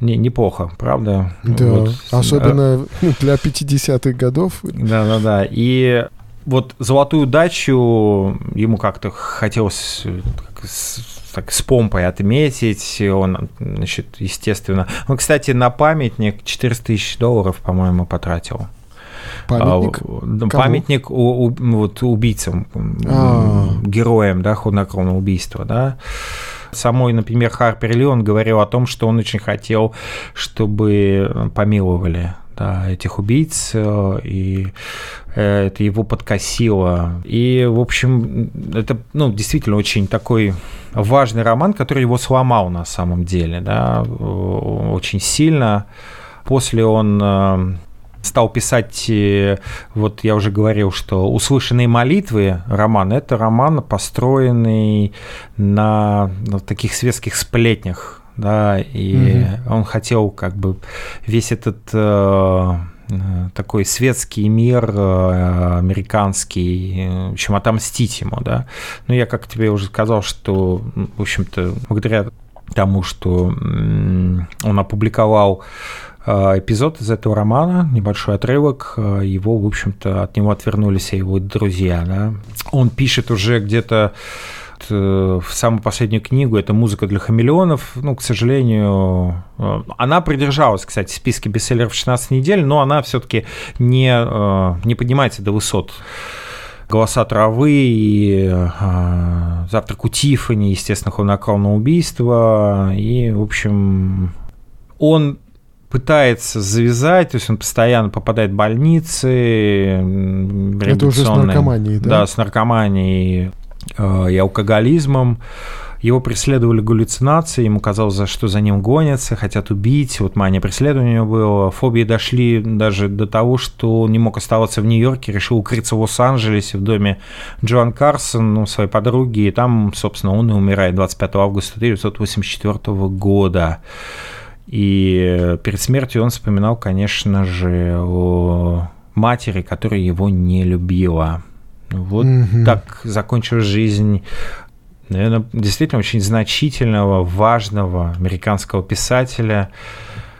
Не- неплохо, правда? да, Вот. особенно (laughs) для 50-х годов. Да, да, да. И вот золотую дачу ему как-то хотелось э, так, с помпой отметить. Он, значит, естественно. Он, кстати, на памятник 400 тысяч долларов, по-моему, потратил. Памятник. А, ну, памятник у- у- вот, убийцам, м, А. героям, да, хладнокровного убийства, да. Самой, например, Харпер Ли, он говорил о том, что он очень хотел, чтобы помиловали да, этих убийц, э, и э, это его подкосило. И, в общем, это, ну, действительно очень такой важный роман, который его сломал на самом деле, да, э, очень сильно. После он стал писать, э, вот я уже говорил, что «Услышанные молитвы» роман, это роман, построенный на, на таких светских сплетнях, да, и он хотел как бы весь этот э, э, такой светский мир э, американский, э, в общем, отомстить ему, да. Но я, как тебе уже сказал, что, в общем-то, благодаря тому, что он опубликовал эпизод из этого романа, небольшой отрывок, э, его, в общем-то, от него отвернулись его друзья. Да? Он пишет уже где-то э, в самую последнюю книгу, это «Музыка для хамелеонов». Ну, к сожалению, э, она придержалась, кстати, в списке бестселлеров 16 недель, но она все-таки не, э, не поднимается до высот «Голоса травы» и э, «Завтрак у Тиффани», естественно, «Хладнокровное убийство». И, в общем, он пытается завязать, то есть он постоянно попадает в больницы. Это уже с наркоманией, да? Да, с наркоманией э, и алкоголизмом. Его преследовали галлюцинации, ему казалось, за что за ним гонятся, хотят убить. Вот мания преследования было. Фобии дошли даже до того, что он не мог оставаться в Нью-Йорке, решил укрыться в Лос-Анджелесе в доме Джоан Карсон, ну, своей подруги. И там, собственно, он и умирает 25 августа 1984 года. И перед смертью он вспоминал, конечно же, о матери, которая его не любила. Вот mm-hmm. так закончилась жизнь наверное, действительно очень значительного, важного американского писателя,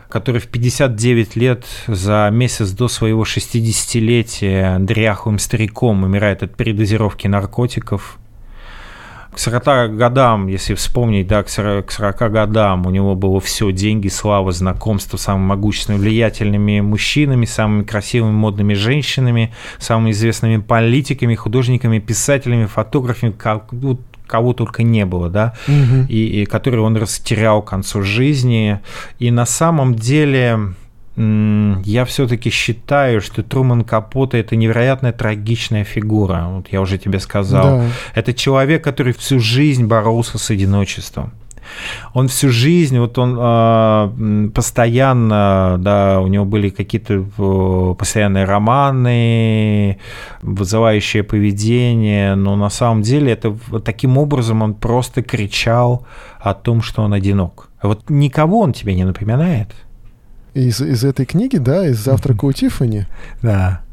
который в 59 лет за месяц до своего 60-летия дряхлым стариком умирает от передозировки наркотиков. К 40 годам, если вспомнить, да, к 40, к 40 годам у него было все, деньги, слава, знакомство с самыми могущественными, влиятельными мужчинами, самыми красивыми, модными женщинами, самыми известными политиками, художниками, писателями, фотографами, как, вот, кого только не было, да, угу. и, и который он растерял к концу жизни. И на самом деле я все-таки считаю, что Труман Капота это невероятно трагичная фигура. Вот я уже тебе сказал. Да. Это человек, который всю жизнь боролся с одиночеством. Он всю жизнь, вот он э, постоянно, да, у него были какие-то э, постоянные романы, вызывающее поведение, но на самом деле это таким образом он просто кричал о том, что он одинок. Вот никого он тебе не напоминает. Из, из этой книги, да, из «Завтрака у Тиффани»? Да.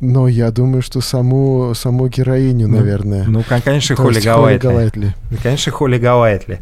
Но я думаю, что саму, саму героиню, ну, наверное. Ну, конечно, Холли Галайтли. Галайтли. Конечно, Холли Галайтли.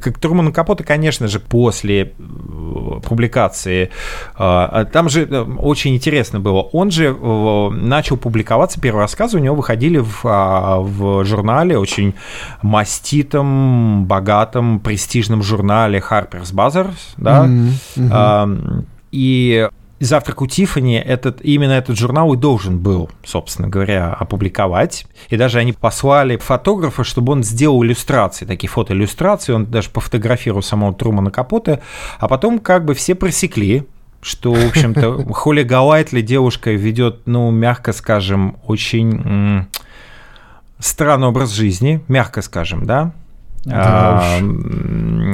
Как Трумана Капота, конечно же, после э, публикации. А, там же э, очень интересно было. Он же э, начал публиковаться, первые рассказы у него выходили в, а, в журнале, очень маститом, богатом, престижном журнале Harper's Bazaar, да, mm-hmm. и Завтрак у Тиффани этот, именно этот журнал и должен был, собственно говоря, опубликовать. И даже они послали фотографа, чтобы он сделал иллюстрации, такие фотоиллюстрации, он даже пофотографировал самого Трумана Капота, а потом как бы все просекли, что, в общем-то, (laughs) Холли Галайтли девушка ведет, ну, мягко скажем, очень странный образ жизни, мягко скажем, да, а,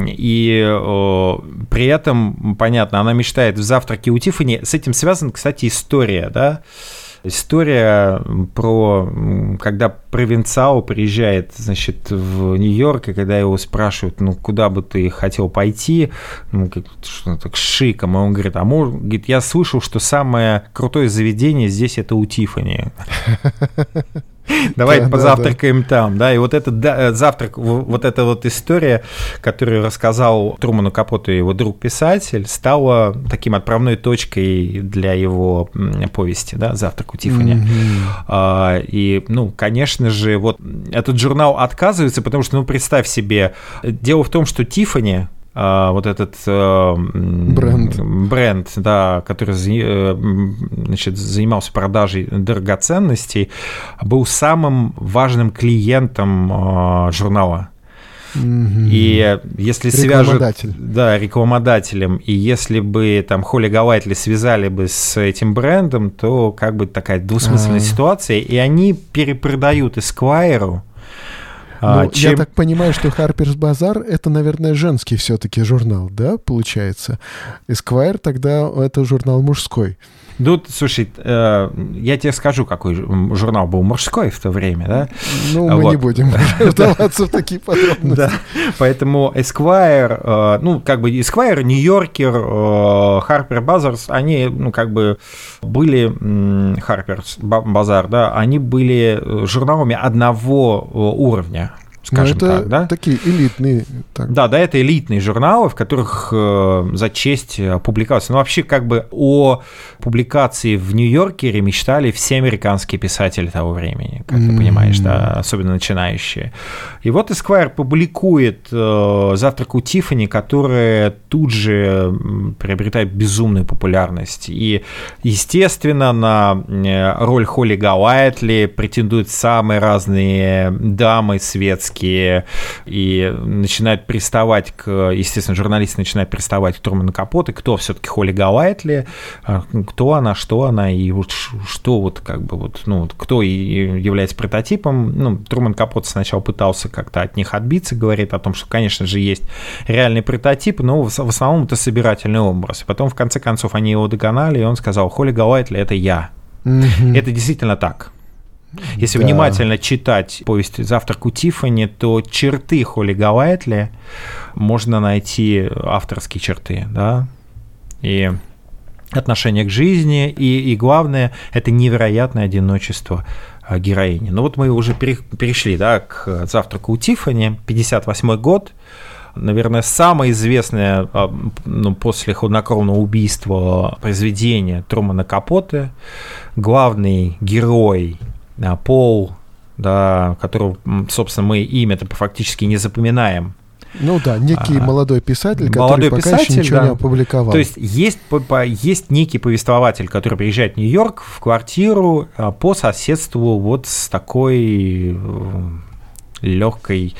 и о, при этом, понятно, она мечтает в завтраке у Тиффани. С этим связана, кстати, история, да, история про, когда провинциал приезжает, значит, в Нью-Йорк, и когда его спрашивают, ну, куда бы ты хотел пойти, ну, как, что так, шиком, и он говорит, а может, говорит, я слышал, что самое крутое заведение здесь это у (laughs) Тиффани. Давайте позавтракаем там, да, и вот этот да, завтрак, вот эта вот история, которую рассказал Труману Капоту его друг-писатель, стала таким отправной точкой для его повести, да, «Завтрак у Тиффани». Mm-hmm. И, ну, конечно же, вот этот журнал отказывается, потому что, ну, представь себе, дело в том, что Тиффани, вот этот э, бренд. бренд, да, который э, значит, занимался продажей драгоценностей, был самым важным клиентом э, журнала. Mm-hmm. И если свяжут... Да, рекламодателем. И если бы там Холли Галайтли связали бы с этим брендом, то как бы такая двусмысленная А-а-а. ситуация. И они перепродают а, ну, чем... Я так понимаю, что Harper's Bazaar — это, наверное, женский все-таки журнал, да, получается? Esquire тогда это журнал мужской. Ну, слушай, э, я тебе скажу, какой журнал был мужской в то время, да? Ну, мы вот. не будем (laughs) (laughs) вдаваться в такие подробности. Да, поэтому Esquire, э, ну, как бы Esquire, Нью-Йоркер, э, Harper Bazaar, они, ну, как бы были, Harper's Bazaar, да, они были журналами одного уровня. Скажем это так, да? такие элитные. Так. Да, да, это элитные журналы, в которых э, за честь публиковаться. Ну, вообще, как бы о публикации в Нью-Йоркере мечтали все американские писатели того времени, как ты понимаешь, да, особенно начинающие. И вот Esquire публикует э, «Завтрак у Тиффани», которая тут же приобретает безумную популярность. И, естественно, на э, роль Холли Галайтли претендуют самые разные дамы светские и начинают приставать к, естественно, журналисты начинают приставать к Труману Капоте, кто все-таки Холли Галайтли, а, кто она, что она, и вот что вот как бы вот, ну, кто является прототипом. Ну, Труман Капот сначала пытался как-то от них отбиться, говорит о том, что, конечно же, есть реальный прототип, но в основном это собирательный образ. Потом, в конце концов, они его догнали, и он сказал, Холли Галайтли – это я. Mm-hmm. Это действительно так. Если да. внимательно читать повесть «Завтрак у Тиффани», то черты Холли Галайтли можно найти авторские черты, да, и отношение к жизни, и, и главное, это невероятное одиночество а, героини. Ну вот мы уже перешли, да, к «Завтраку у Тиффани», 58 год, наверное, самое известное а, ну, после хладнокровного убийства произведение Трумана Капоте. Главный герой Пол, да, которого, собственно, мы имя-то фактически не запоминаем. Ну да, некий а, молодой писатель, молодой который пока писатель, еще ничего да. не опубликовал. То есть есть, есть некий повествователь, который приезжает в Нью-Йорк в квартиру а, по соседству вот с такой э, легкой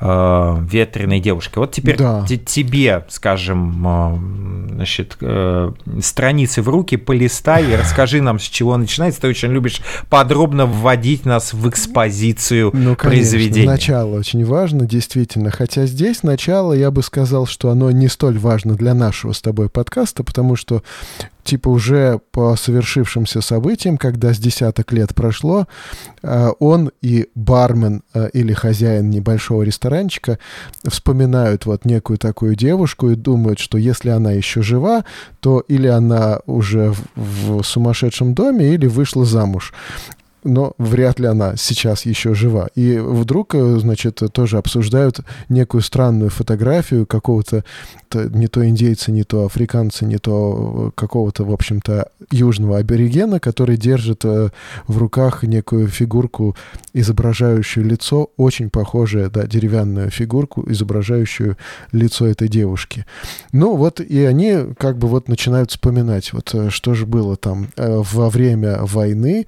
э, ветреной девушкой. Вот теперь да. тебе, скажем, э, значит, э, страницы в руки полистай и расскажи нам, с чего начинается. Ты очень любишь подробно вводить нас в экспозицию ну, конечно, произведения. Начало очень важно, действительно. Хотя здесь начало, я бы сказал, что оно не столь важно для нашего с тобой подкаста, потому что типа уже по совершившимся событиям, когда с десяток лет прошло, э, он и бармен э, или хозяин небольшого ресторанчика вспоминают вот некую такую девушку и думают, что если она еще жива, то или она уже в сумасшедшем доме, или вышла замуж но вряд ли она сейчас еще жива. И вдруг, э, значит, тоже обсуждают некую странную фотографию какого-то не то индейца, не то африканца, не то э, какого-то, в общем-то, южного аборигена, который держит э, в руках некую фигурку, изображающую лицо, очень похожее, да, деревянную фигурку, изображающую лицо этой девушки. Ну вот, и они как бы вот начинают вспоминать, вот что же было там во время войны,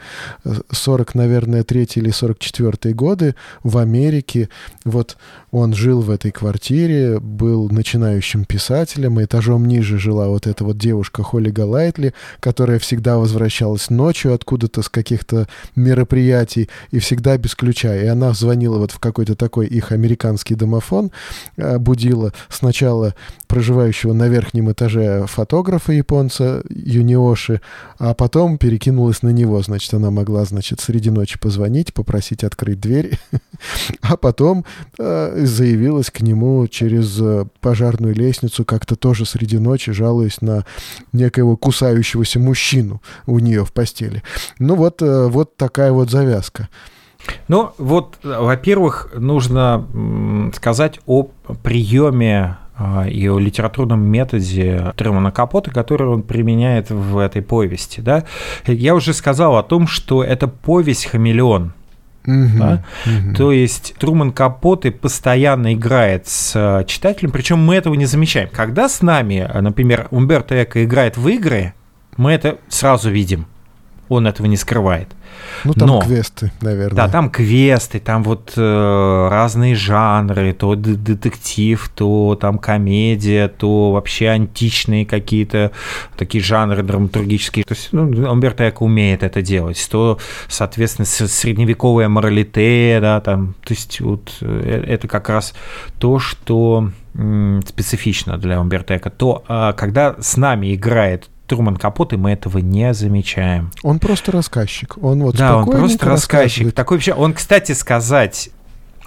40, наверное, 3 или 44 годы в Америке. Вот он жил в этой квартире, был начинающим писателем, и этажом ниже жила вот эта вот девушка Холли Галайтли, которая всегда возвращалась ночью откуда-то с каких-то мероприятий и всегда без ключа. И она звонила вот в какой-то такой их американский домофон, э, будила сначала проживающего на верхнем этаже фотографа японца Юниоши, а потом перекинулась на него. Значит, она могла, значит, среди ночи позвонить, попросить открыть дверь, (laughs) а потом э, заявилась к нему через э, пожарную лестницу как-то тоже среди ночи, жалуясь на некоего кусающегося мужчину у нее в постели. Ну вот, э, вот такая вот завязка. Ну, вот, во-первых, нужно сказать о приеме а, и о литературном методе Трумана Капота, который он применяет в этой повести. Да? Я уже сказал о том, что это повесть «Хамелеон». Угу, да? угу. То есть Труман Капоте постоянно играет с э, читателем, причем мы этого не замечаем. Когда с нами, например, Умберто Эко играет в игры, мы это сразу видим. Он этого не скрывает. Ну, там Но, квесты, наверное. Да, там квесты, там вот э, разные жанры, то детектив, то там комедия, то вообще античные какие-то такие жанры драматургические. То есть ну, Умберто Эко умеет это делать. То, соответственно, средневековая моралите, да, там, то есть вот э, это как раз то, что специфично для Умберто Эко. То, а, когда с нами играет Труман Капот, и мы этого не замечаем. Он просто рассказчик. Он вот да, он просто рассказчик. Такой вообще. Он, кстати, сказать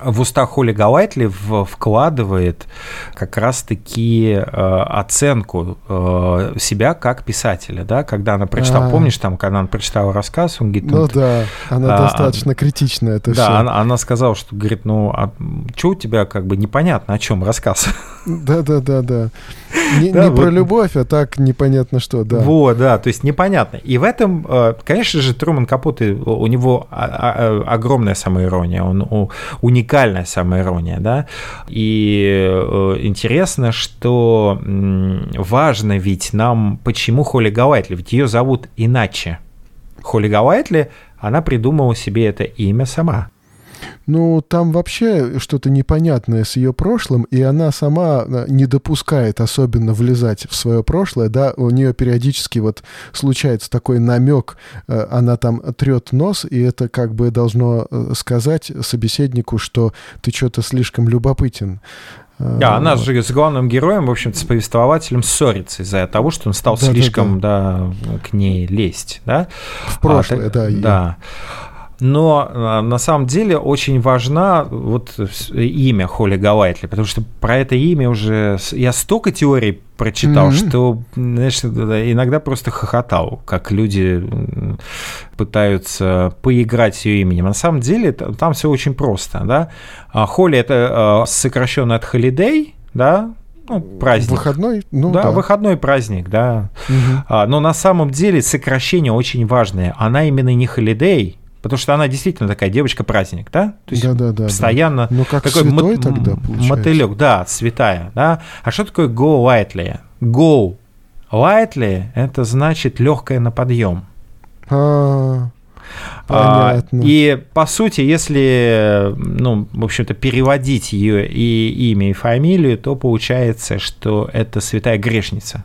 в уста Холли Галайтли вкладывает как раз-таки э, оценку э, себя как писателя, да, когда она прочитала, А-а-а. помнишь, там, когда она прочитала рассказ, он говорит... Ну, ну да, она а, достаточно критичная, это Да, она, она сказала, что, говорит, ну, а что у тебя как бы непонятно, о чем рассказ? (laughs) Да-да-да-да. Не, да, не вот. про любовь, а так непонятно что, да. Вот, да, то есть непонятно. И в этом, э, конечно же, Труман Капоте, у него огромная самоирония, он уникальная самоирония, да. И э, интересно, что важно ведь нам, почему Холли Галайтли, ведь ее зовут иначе. Холли Галайтли, она придумала себе это имя сама. Ну, там вообще что-то непонятное с ее прошлым, и она сама э, не допускает особенно влезать в свое прошлое, да, у нее периодически вот случается такой намек, э, она там трет нос, и это как бы должно э, сказать собеседнику, что ты что-то слишком любопытен. Да, она же с главным героем, в общем-то, с повествователем ссорится из-за того, что он стал да, слишком, да, да. да, к ней лезть, да? В прошлое, а, да. Да. Но а, на самом деле очень важна вот имя Холли Галайтли, потому что про это имя уже я столько теорий прочитал, mm-hmm. что, знаешь, иногда просто хохотал, как люди пытаются поиграть с ее именем. На самом деле там все очень просто, да. А Холли это а, сокращенно от Holiday, да, ну, праздник. Выходной? Ну, да, да, выходной праздник, да. Угу. А, но на самом деле сокращение очень важное. Она именно не holiday, Потому что она действительно такая девочка-праздник, да? То есть да, да, да, постоянно да. Ну, как такой святой мо- тогда получается. мотылек, да, святая, да. А что такое go lightly? Go lightly – это значит легкое на подъем. А, понятно. и по сути, если, ну, в общем-то, переводить ее и имя, и фамилию, то получается, что это святая грешница.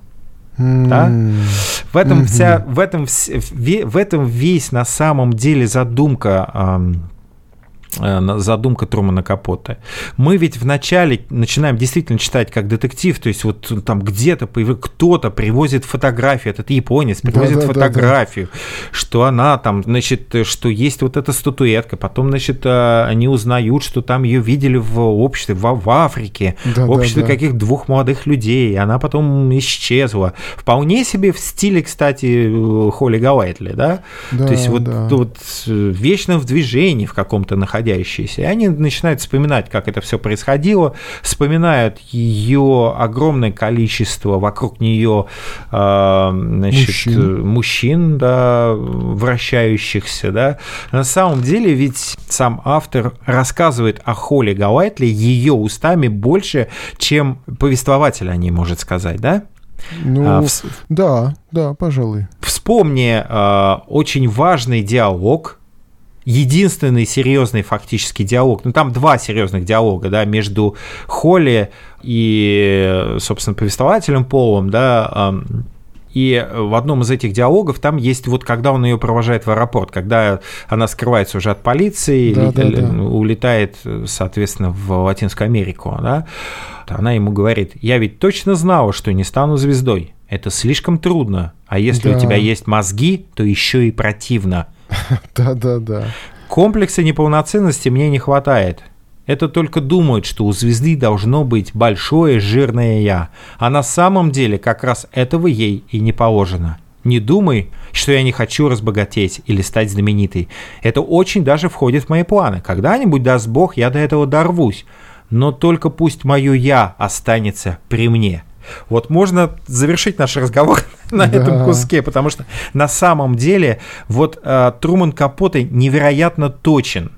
Да? В этом вся, в этом, в этом весь на самом деле задумка Э, задумка Трумана Капота. Мы ведь вначале начинаем действительно читать как детектив, то есть вот там где-то кто-то привозит фотографию, этот японец привозит да, да, фотографию, да, да. что она там, значит, что есть вот эта статуэтка, потом, значит, э, они узнают, что там ее видели в обществе, в, в Африке, да, в обществе да, да. каких двух молодых людей, и она потом исчезла. Вполне себе в стиле, кстати, Холли Галайтли, да? да то есть вот, да. вот вечно в движении в каком-то находясь находящиеся. И они начинают вспоминать, как это все происходило, вспоминают ее огромное количество вокруг нее а, значит, мужчин, мужчин да, вращающихся. Да. На самом деле ведь сам автор рассказывает о Холли Галайтли ее устами больше, чем повествователь о ней может сказать, да? Ну, а, в... да, да, пожалуй. Вспомни э, очень важный диалог единственный серьезный фактически диалог, ну там два серьезных диалога, да, между Холли и, собственно, повествователем Полом, да, и в одном из этих диалогов там есть вот, когда он ее провожает в аэропорт, когда она скрывается уже от полиции, да, да, да. улетает, соответственно, в Латинскую Америку, да, она ему говорит, я ведь точно знала, что не стану звездой. Это слишком трудно. А если да. у тебя есть мозги, то еще и противно. (laughs) Да-да-да. Комплекса неполноценности мне не хватает. Это только думают, что у звезды должно быть большое жирное «я», а на самом деле как раз этого ей и не положено. Не думай, что я не хочу разбогатеть или стать знаменитой. Это очень даже входит в мои планы. Когда-нибудь, даст Бог, я до этого дорвусь. Но только пусть мое «я» останется при мне – вот можно завершить наш разговор (laughs) на да. этом куске, потому что на самом деле вот э, Труман Капоте невероятно точен.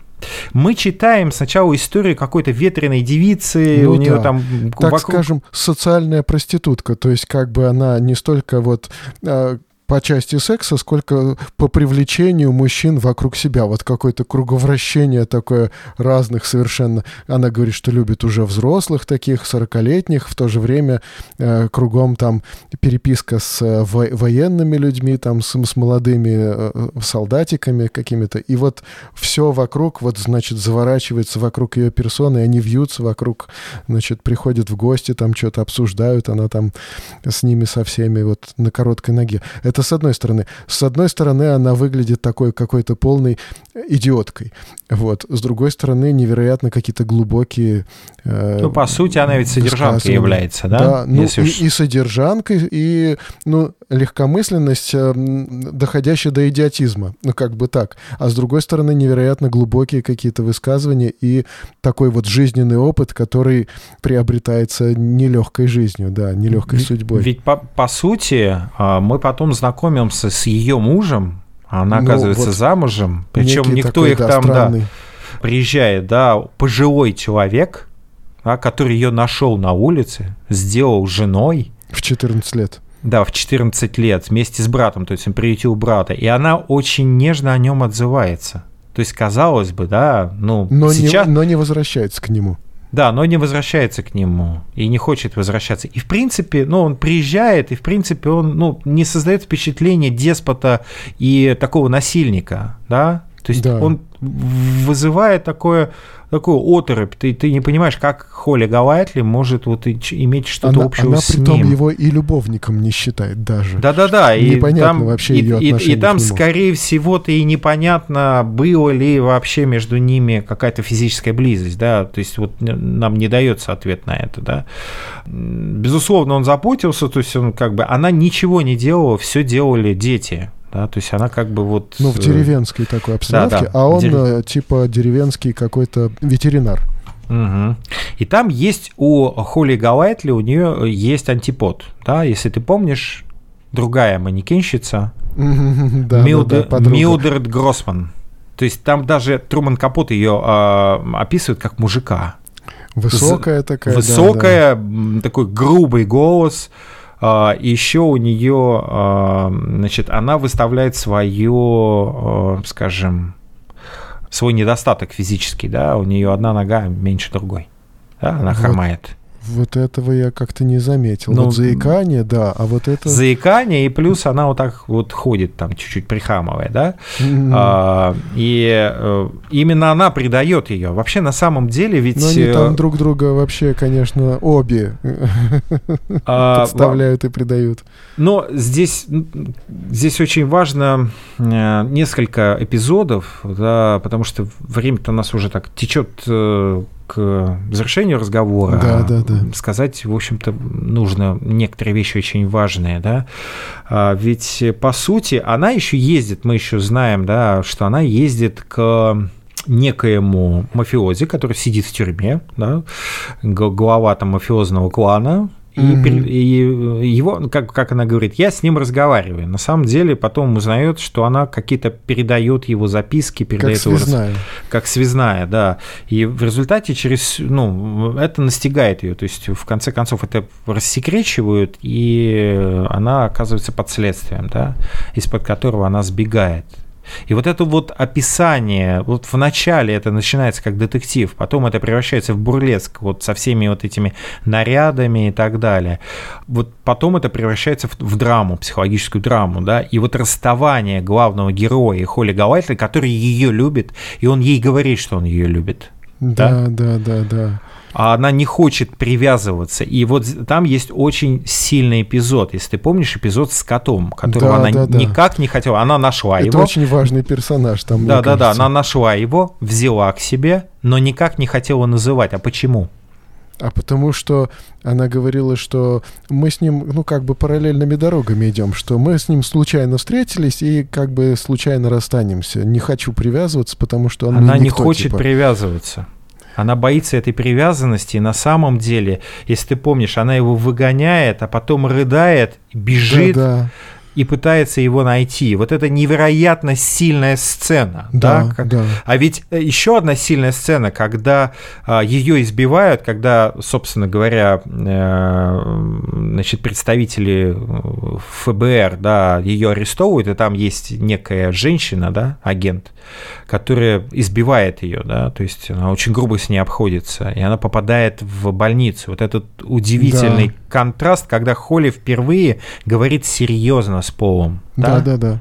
Мы читаем сначала историю какой-то ветреной девицы, ну, у нее да. там так вокруг... скажем социальная проститутка, то есть как бы она не столько вот э, по части секса, сколько по привлечению мужчин вокруг себя. Вот какое-то круговращение такое разных совершенно. Она говорит, что любит уже взрослых таких, 40-летних, в то же время э, кругом там переписка с э, во военными людьми, там с, с молодыми э, э, солдатиками какими-то. И вот все вокруг, вот, значит, заворачивается вокруг ее персоны, и они вьются вокруг, значит, приходят в гости, там что-то обсуждают, она там с ними со всеми вот на короткой ноге. Это Это с одной стороны. С одной стороны, она выглядит такой какой-то полной идиоткой. Вот. С другой стороны, невероятно какие-то глубокие... Э, ну, по сути, она ведь содержанкой является, да? Да, ну, и, уж... и содержанкой, и, ну, легкомысленность, э, доходящая до идиотизма. Ну, как бы так. А с другой стороны, невероятно глубокие какие-то высказывания и такой вот жизненный опыт, который приобретается нелегкой жизнью, да, нелегкой судьбой. Ведь, по, по сути, а, мы потом знакомимся с ее мужем, она, ну, оказывается, вот замужем. Причем никто такой, их да, там, странный. да, приезжает, да, пожилой человек, да, который ее нашел на улице, сделал женой. В 14 лет. Да, в 14 лет, вместе с братом, то есть он приютил брата. И она очень нежно о нем отзывается. То есть, казалось бы, да, ну, но сейчас... Не, но не возвращается к нему. Да, но не возвращается к нему и не хочет возвращаться. И в принципе, ну, он приезжает, и в принципе он, ну, не создает впечатление деспота и такого насильника, да. То есть да. он вызывает такое такую оторопь. Ты, ты не понимаешь, как Холли Галайтли может вот иметь что-то она, общего она с при том ним. его и любовником не считает даже. Да-да-да. И непонятно там, вообще и, ее и, отношение и там, скорее всего-то и непонятно, было ли вообще между ними какая-то физическая близость, да, то есть вот нам не дается ответ на это, да. Безусловно, он запутался, то есть он как бы, она ничего не делала, все делали дети, да, то есть она как бы вот... Ну, в э, деревенской такой обстановке, да, да. а он Дерев... Э, типа деревенский какой-то ветеринар. Угу. И там есть у Холли Галайтли, у нее есть антипод, да, если ты помнишь, другая манекенщица, (laughs) Милдред Гроссман. То есть там даже Труман Капот ее э, описывает как мужика. Высокая такая. Высокая, да, да. такой грубый голос, а, еще у нее, а, значит, она выставляет свое, а, скажем, свой недостаток физический, да, у нее одна нога меньше другой, да, она вот. хромает. Вот этого я как-то не заметил. Ну, вот заикание, да, а вот это... Заикание, и плюс она вот так вот ходит там чуть-чуть прихрамывая, да? Mm-hmm. А, и э, именно она придает ее. Вообще на самом деле ведь... Но они э, там друг друга вообще, конечно, обе (laughs) а, (laughs) подставляют и придают. Но здесь, здесь очень важно э, несколько эпизодов, да, потому что время-то у нас уже так течет к завершению разговора да, да, да. сказать, в общем-то, нужно некоторые вещи очень важные, да. А, ведь, по сути, она еще ездит, мы еще знаем, да, что она ездит к некоему мафиози, который сидит в тюрьме, да, глава там мафиозного клана, и, mm-hmm. и его, как, как она говорит, я с ним разговариваю. На самом деле потом узнает, что она какие-то передает его записки, передает как связная. Его, как связная, да. И в результате через, ну, это настигает ее. То есть в конце концов это рассекречивают, и она оказывается под следствием, да, из-под которого она сбегает. И вот это вот описание, вот в начале это начинается как детектив, потом это превращается в бурлеск, вот со всеми вот этими нарядами и так далее. Вот потом это превращается в, в драму, психологическую драму, да, и вот расставание главного героя Холли Галайтли, который ее любит, и он ей говорит, что он ее любит. Да, да, да, да. да а она не хочет привязываться. И вот там есть очень сильный эпизод, если ты помнишь эпизод с котом, которого да, она да, никак да. не хотела. Она нашла Это его. Это очень важный персонаж там. Да, да, да. Она нашла его, взяла к себе, но никак не хотела называть. А почему? А потому что она говорила, что мы с ним, ну, как бы параллельными дорогами идем, что мы с ним случайно встретились и как бы случайно расстанемся. Не хочу привязываться, потому что он Она никто, не хочет типа. привязываться. Она боится этой привязанности, на самом деле, если ты помнишь, она его выгоняет, а потом рыдает, бежит. Да, да и пытается его найти. Вот это невероятно сильная сцена. Да, да? Как... да. А ведь э, еще одна сильная сцена, когда а, ее избивают, когда, собственно говоря, э, значит, представители э, ФБР, да, ее арестовывают, и там есть некая женщина, да, агент, которая избивает ее, да, то есть она очень грубо с ней обходится, и она попадает в больницу. Вот этот удивительный да. Контраст, когда Холли впервые говорит серьезно с Полом. Да, да, да. да.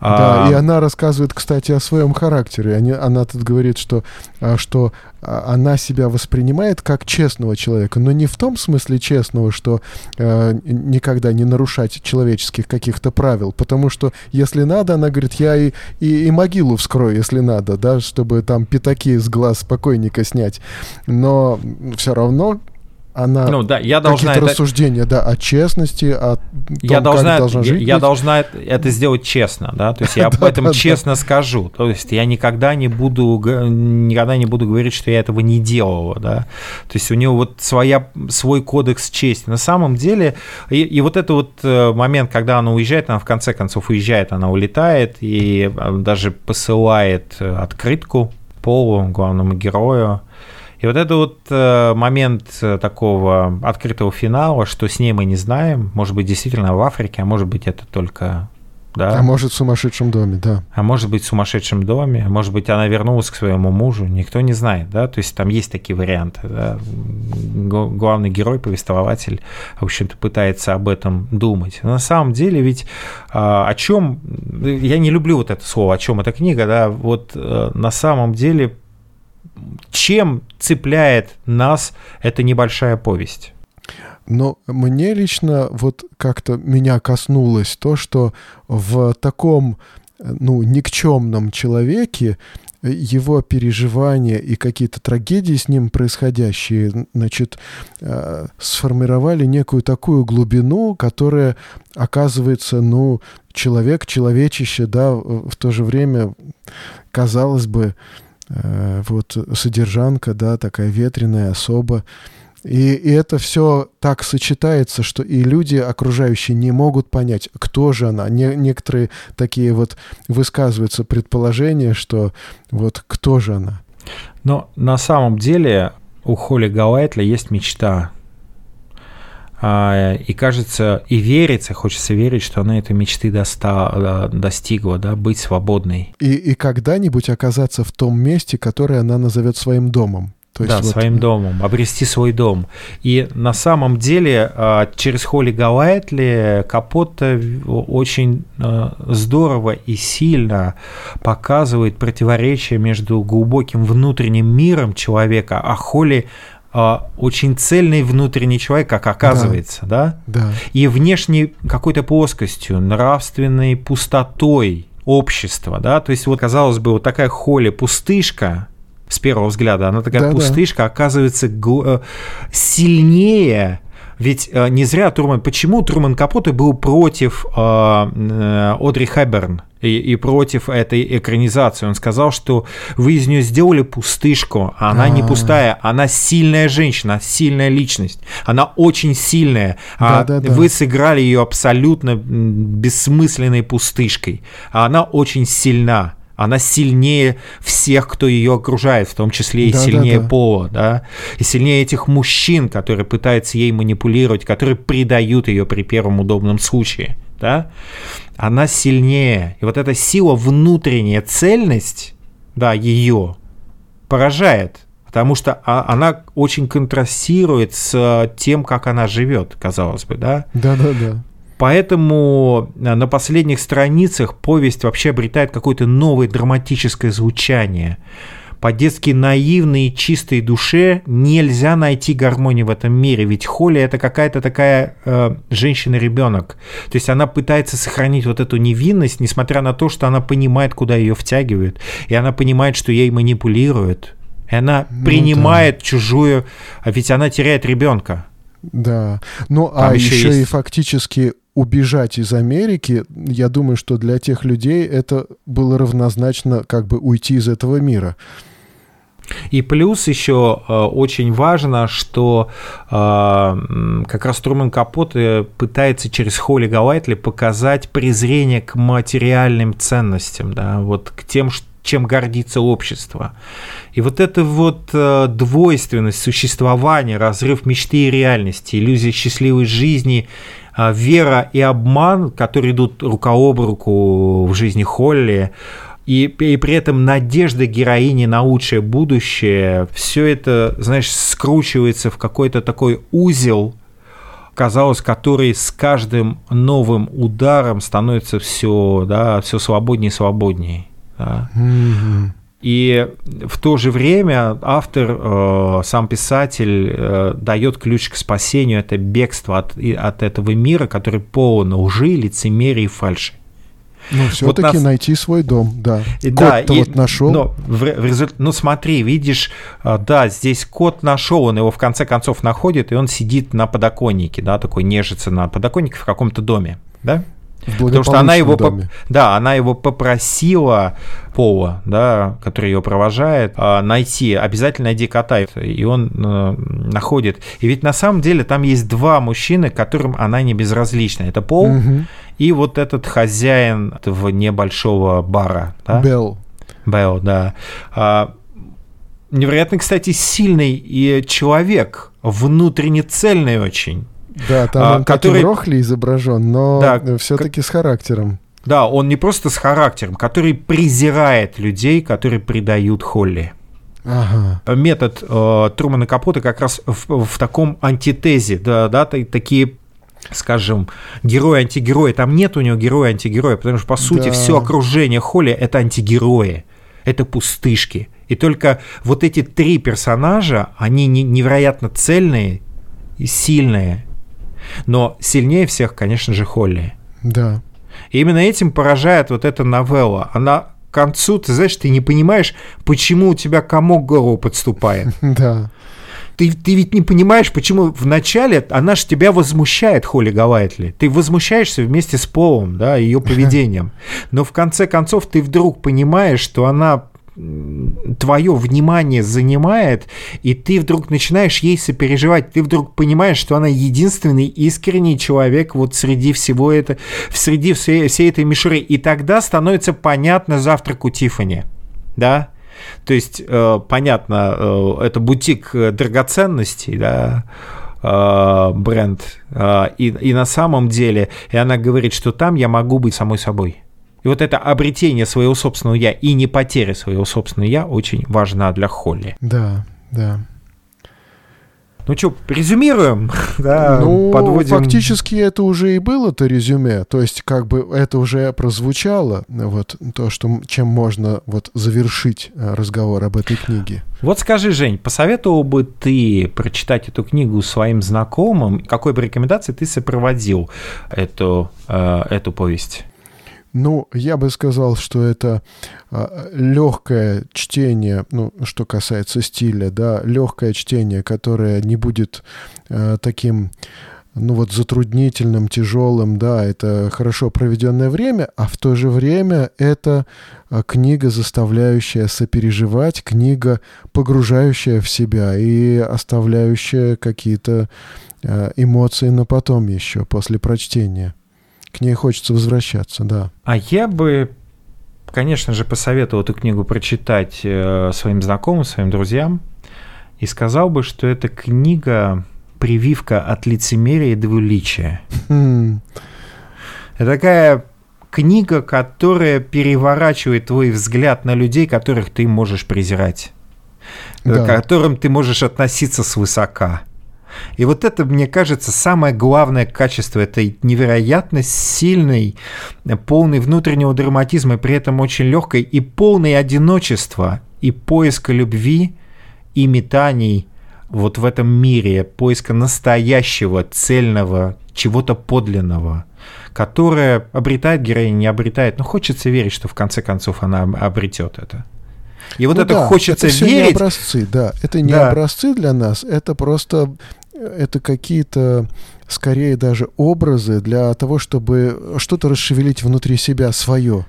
Да, а... и она рассказывает, кстати, о своем характере. Они, она тут говорит, что, а, что а, она себя воспринимает как честного человека, но не в том смысле честного, что э, никогда не нарушать человеческих каких-то правил, потому что если надо, она говорит, я и, и, и могилу вскрою, если надо, да, чтобы там пятаки с глаз покойника снять, но все равно она ну, да, я должна какие-то это... рассуждения, да, о честности, о том, я должна, как должна жить. Я, я должна это сделать честно, да, то есть я (laughs) об этом честно скажу, то есть я никогда не буду никогда не буду говорить, что я этого не делала, да, то есть у нее вот своя свой кодекс чести. На самом деле и, и вот это вот э, момент, когда она уезжает, она в конце концов уезжает, она улетает и э, даже посылает э, открытку Полу, главному герою, и вот это вот э, момент э, такого открытого финала, что с ней мы не знаем, может быть, действительно в Африке, а может быть, это только да. А может, в сумасшедшем доме, да. А может быть, в сумасшедшем доме, а может быть, она вернулась к своему мужу, никто не знает, да, то есть там есть такие варианты, да? Главный герой, повествователь, в общем-то, пытается об этом думать. Но на самом деле ведь а, о чем, я не люблю вот это слово, о чем эта книга, да, вот э, на самом деле чем цепляет нас эта небольшая повесть? Но мне лично вот как-то меня коснулось то, что в таком ну, никчемном человеке его переживания и какие-то трагедии с ним происходящие, значит, э, сформировали некую такую глубину, которая оказывается, ну, человек, человечище, да, в то же время, казалось бы, Э, вот содержанка, да, такая ветреная особа. И, и это все так сочетается, что и люди окружающие не могут понять, кто же она. Не, некоторые такие вот высказываются предположения, что вот кто же она. Но на самом деле у Холли Галайтля есть мечта и кажется, и верится, хочется верить, что она этой мечты доста, достигла, да, быть свободной. И, и когда-нибудь оказаться в том месте, которое она назовет своим домом. То да, вот... своим домом, обрести свой дом. И на самом деле а, через Холли Галайтли Капотта очень а, здорово и сильно показывает противоречие между глубоким внутренним миром человека, а Холли а, очень цельный внутренний человек, как оказывается, да? Да. да. И внешней какой-то плоскостью, нравственной пустотой общества, да? То есть вот, казалось бы, вот такая Холли пустышка, с первого взгляда, она такая да, пустышка, да. оказывается э, сильнее ведь э, не зря Труман... Почему Труман Капоте был против э, э, Одри Хэбберн и, и против этой экранизации? Он сказал, что вы из нее сделали пустышку, а она А-а-а. не пустая, она сильная женщина, сильная личность. Она очень сильная. Да, а да, да. Вы сыграли ее абсолютно бессмысленной пустышкой. А она очень сильна она сильнее всех, кто ее окружает, в том числе и да, сильнее да, да. Пола, да, и сильнее этих мужчин, которые пытаются ей манипулировать, которые предают ее при первом удобном случае, да, она сильнее. И вот эта сила, внутренняя цельность, да, ее поражает, потому что а, она очень контрастирует с тем, как она живет, казалось бы, да? Да, да, да. Поэтому э, на последних страницах повесть вообще обретает какое-то новое драматическое звучание. По-детски наивной и чистой душе нельзя найти гармонию в этом мире, ведь Холли это какая-то такая э, женщина-ребенок. То есть она пытается сохранить вот эту невинность, несмотря на то, что она понимает, куда ее втягивают, и она понимает, что ей манипулируют. И она ну, принимает да. чужую, а ведь она теряет ребенка. Да. Ну, Там а еще, еще есть... и фактически убежать из Америки, я думаю, что для тех людей это было равнозначно как бы уйти из этого мира. И плюс еще э, очень важно, что э, как раз Труман Капот пытается через Холли Галайтли показать презрение к материальным ценностям, да, вот к тем, чем гордится общество. И вот эта вот э, двойственность существования, разрыв мечты и реальности, иллюзия счастливой жизни вера и обман, которые идут рука об руку в жизни Холли, и, и при этом надежда героини на лучшее будущее, все это, знаешь, скручивается в какой-то такой узел, казалось, который с каждым новым ударом становится все, да, все свободнее и свободнее. Да. Мгм. И в то же время автор, э, сам писатель, э, дает ключ к спасению, это бегство от, от этого мира, который полон лжи, лицемерия и фальши. Ну, все-таки нас- найти свой дом, да. И Кот-то и- вот нашел. Но в, в результ- ну смотри, видишь, а, да, здесь кот нашел, он его в конце концов находит, и он сидит на подоконнике, да, такой нежится на подоконнике в каком-то доме, да? Потому что она его, доме. да, она его попросила Пола, да, который ее провожает, а, найти, обязательно найди кота, и он э, находит. И ведь на самом деле там есть два мужчины, которым она не безразлична. Это Пол Мгм. и вот этот хозяин этого небольшого бара, да? Белл. Белл, да. А, невероятно, кстати, сильный и человек, внутренне цельный очень. Да, там А, он который- рохли изображен, но Да, все-таки с характером. Да, он не просто с характером, который презирает людей, которые предают Холли. Ага. Метод э, Трумана Капота как раз в, в таком антитезе, да, да, та- такие скажем, герой-антигерой, там нет у него героя-антигероя, потому что, по сути, Да. все окружение Холли – это антигерои, это пустышки. И только вот эти три персонажа, они не- невероятно цельные и сильные. Но сильнее всех, конечно же, Холли. Да. И именно этим поражает вот эта новелла. Она к концу, ты знаешь, ты не понимаешь, почему у тебя комок к горлу подступает. (laughs) Да. Ты, ты ведь не понимаешь, почему вначале она же тебя возмущает, Холли Галайтли. Ты возмущаешься вместе с Полом, да, ее (laughs) поведением. Но в конце концов ты вдруг понимаешь, что она твое внимание занимает, и ты вдруг начинаешь ей сопереживать, ты вдруг понимаешь, что она единственный искренний человек вот среди всего это, среди всей, всей этой мишуры, и тогда становится понятно завтрак у Тиффани, да, то есть, э, понятно, э, это бутик э, драгоценностей, да, бренд. И, и на самом деле, и она говорит, что там я могу быть самой собой. И вот это обретение своего собственного я и не потеря своего собственного я очень важна для Холли. Да, да. Ну что, резюмируем, (laughs) да, ну, подводим. фактически это уже и было-то резюме. То есть, как бы это уже прозвучало, вот то, что, чем можно вот завершить э, разговор об этой книге. Вот скажи, Жень, посоветовал бы ты прочитать эту книгу своим знакомым? Какой бы рекомендации ты сопроводил эту, э, эту повесть? Ну, я бы сказал, что это легкое чтение, ну, что касается стиля, да, легкое чтение, которое не будет э, таким, ну вот, затруднительным, тяжелым, да, это хорошо проведенное время, а в то же время это э, книга, заставляющая сопереживать, книга, погружающая в себя и оставляющая какие-то эмоции на потом еще, после прочтения. К ней хочется возвращаться, да. А я бы, конечно же, посоветовал эту книгу прочитать э, своим знакомым, своим друзьям, и сказал бы, что эта книга прививка от лицемерия и двуличия. Хм, Это такая книга, которая переворачивает твой взгляд на людей, которых ты можешь презирать, Да. к которым ты можешь относиться свысока. И вот это, мне кажется, самое главное качество этой невероятно сильной, полной внутреннего драматизма, и при этом очень легкой, и полной одиночества, и поиска любви, и метаний вот в этом мире, поиска настоящего, цельного, чего-то подлинного, которое обретает героиня, не обретает, но хочется верить, что в конце концов она обретет это. И вот Ну это да, хочется это всё не верить. образцы, да. Это не Да. образцы для нас, это просто это какие-то скорее даже образы для того, чтобы что-то расшевелить внутри себя свое.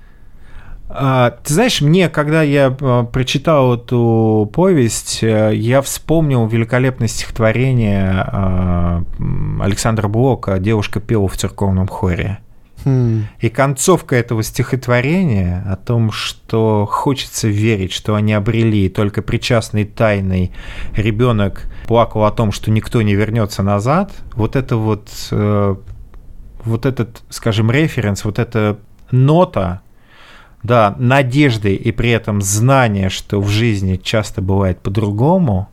А, Ты знаешь, мне, когда я а, прочитал эту повесть, э, я вспомнил великолепное стихотворение а, Александра Блока «Девушка пела в церковном хоре». Хм, И концовка этого стихотворения о том, что хочется верить, что они обрели, только причастный тайный ребенок плакал о том, что никто не вернется назад, вот это вот, э, вот этот, скажем, референс, вот эта нота, да, надежды и при этом знание, что в жизни часто бывает по-другому,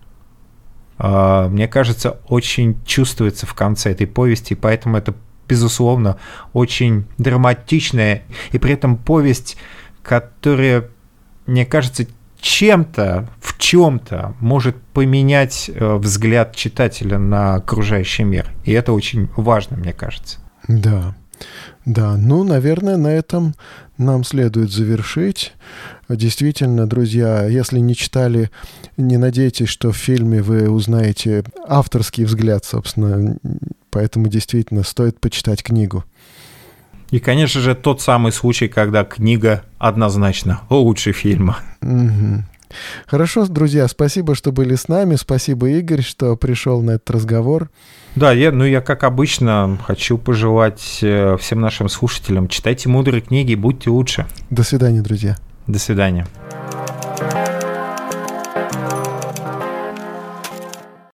э, мне кажется, очень чувствуется в конце этой повести, и поэтому это, безусловно, очень драматичная, и при этом повесть, которая, мне кажется, чем-то, в чем-то может поменять э, взгляд читателя на окружающий мир. И это очень важно, мне кажется. Да. Да, ну, наверное, на этом нам следует завершить. Действительно, друзья, если не читали, не надейтесь, что в фильме вы узнаете авторский взгляд, собственно. Поэтому действительно стоит почитать книгу. И, конечно же, тот самый случай, когда книга однозначно лучше фильма. Угу. Хорошо, друзья, спасибо, что были с нами. Спасибо, Игорь, что пришел на этот разговор. Да, я, ну я, как обычно, хочу пожелать э, всем нашим слушателям, читайте мудрые книги, будьте лучше. До свидания, друзья. До свидания.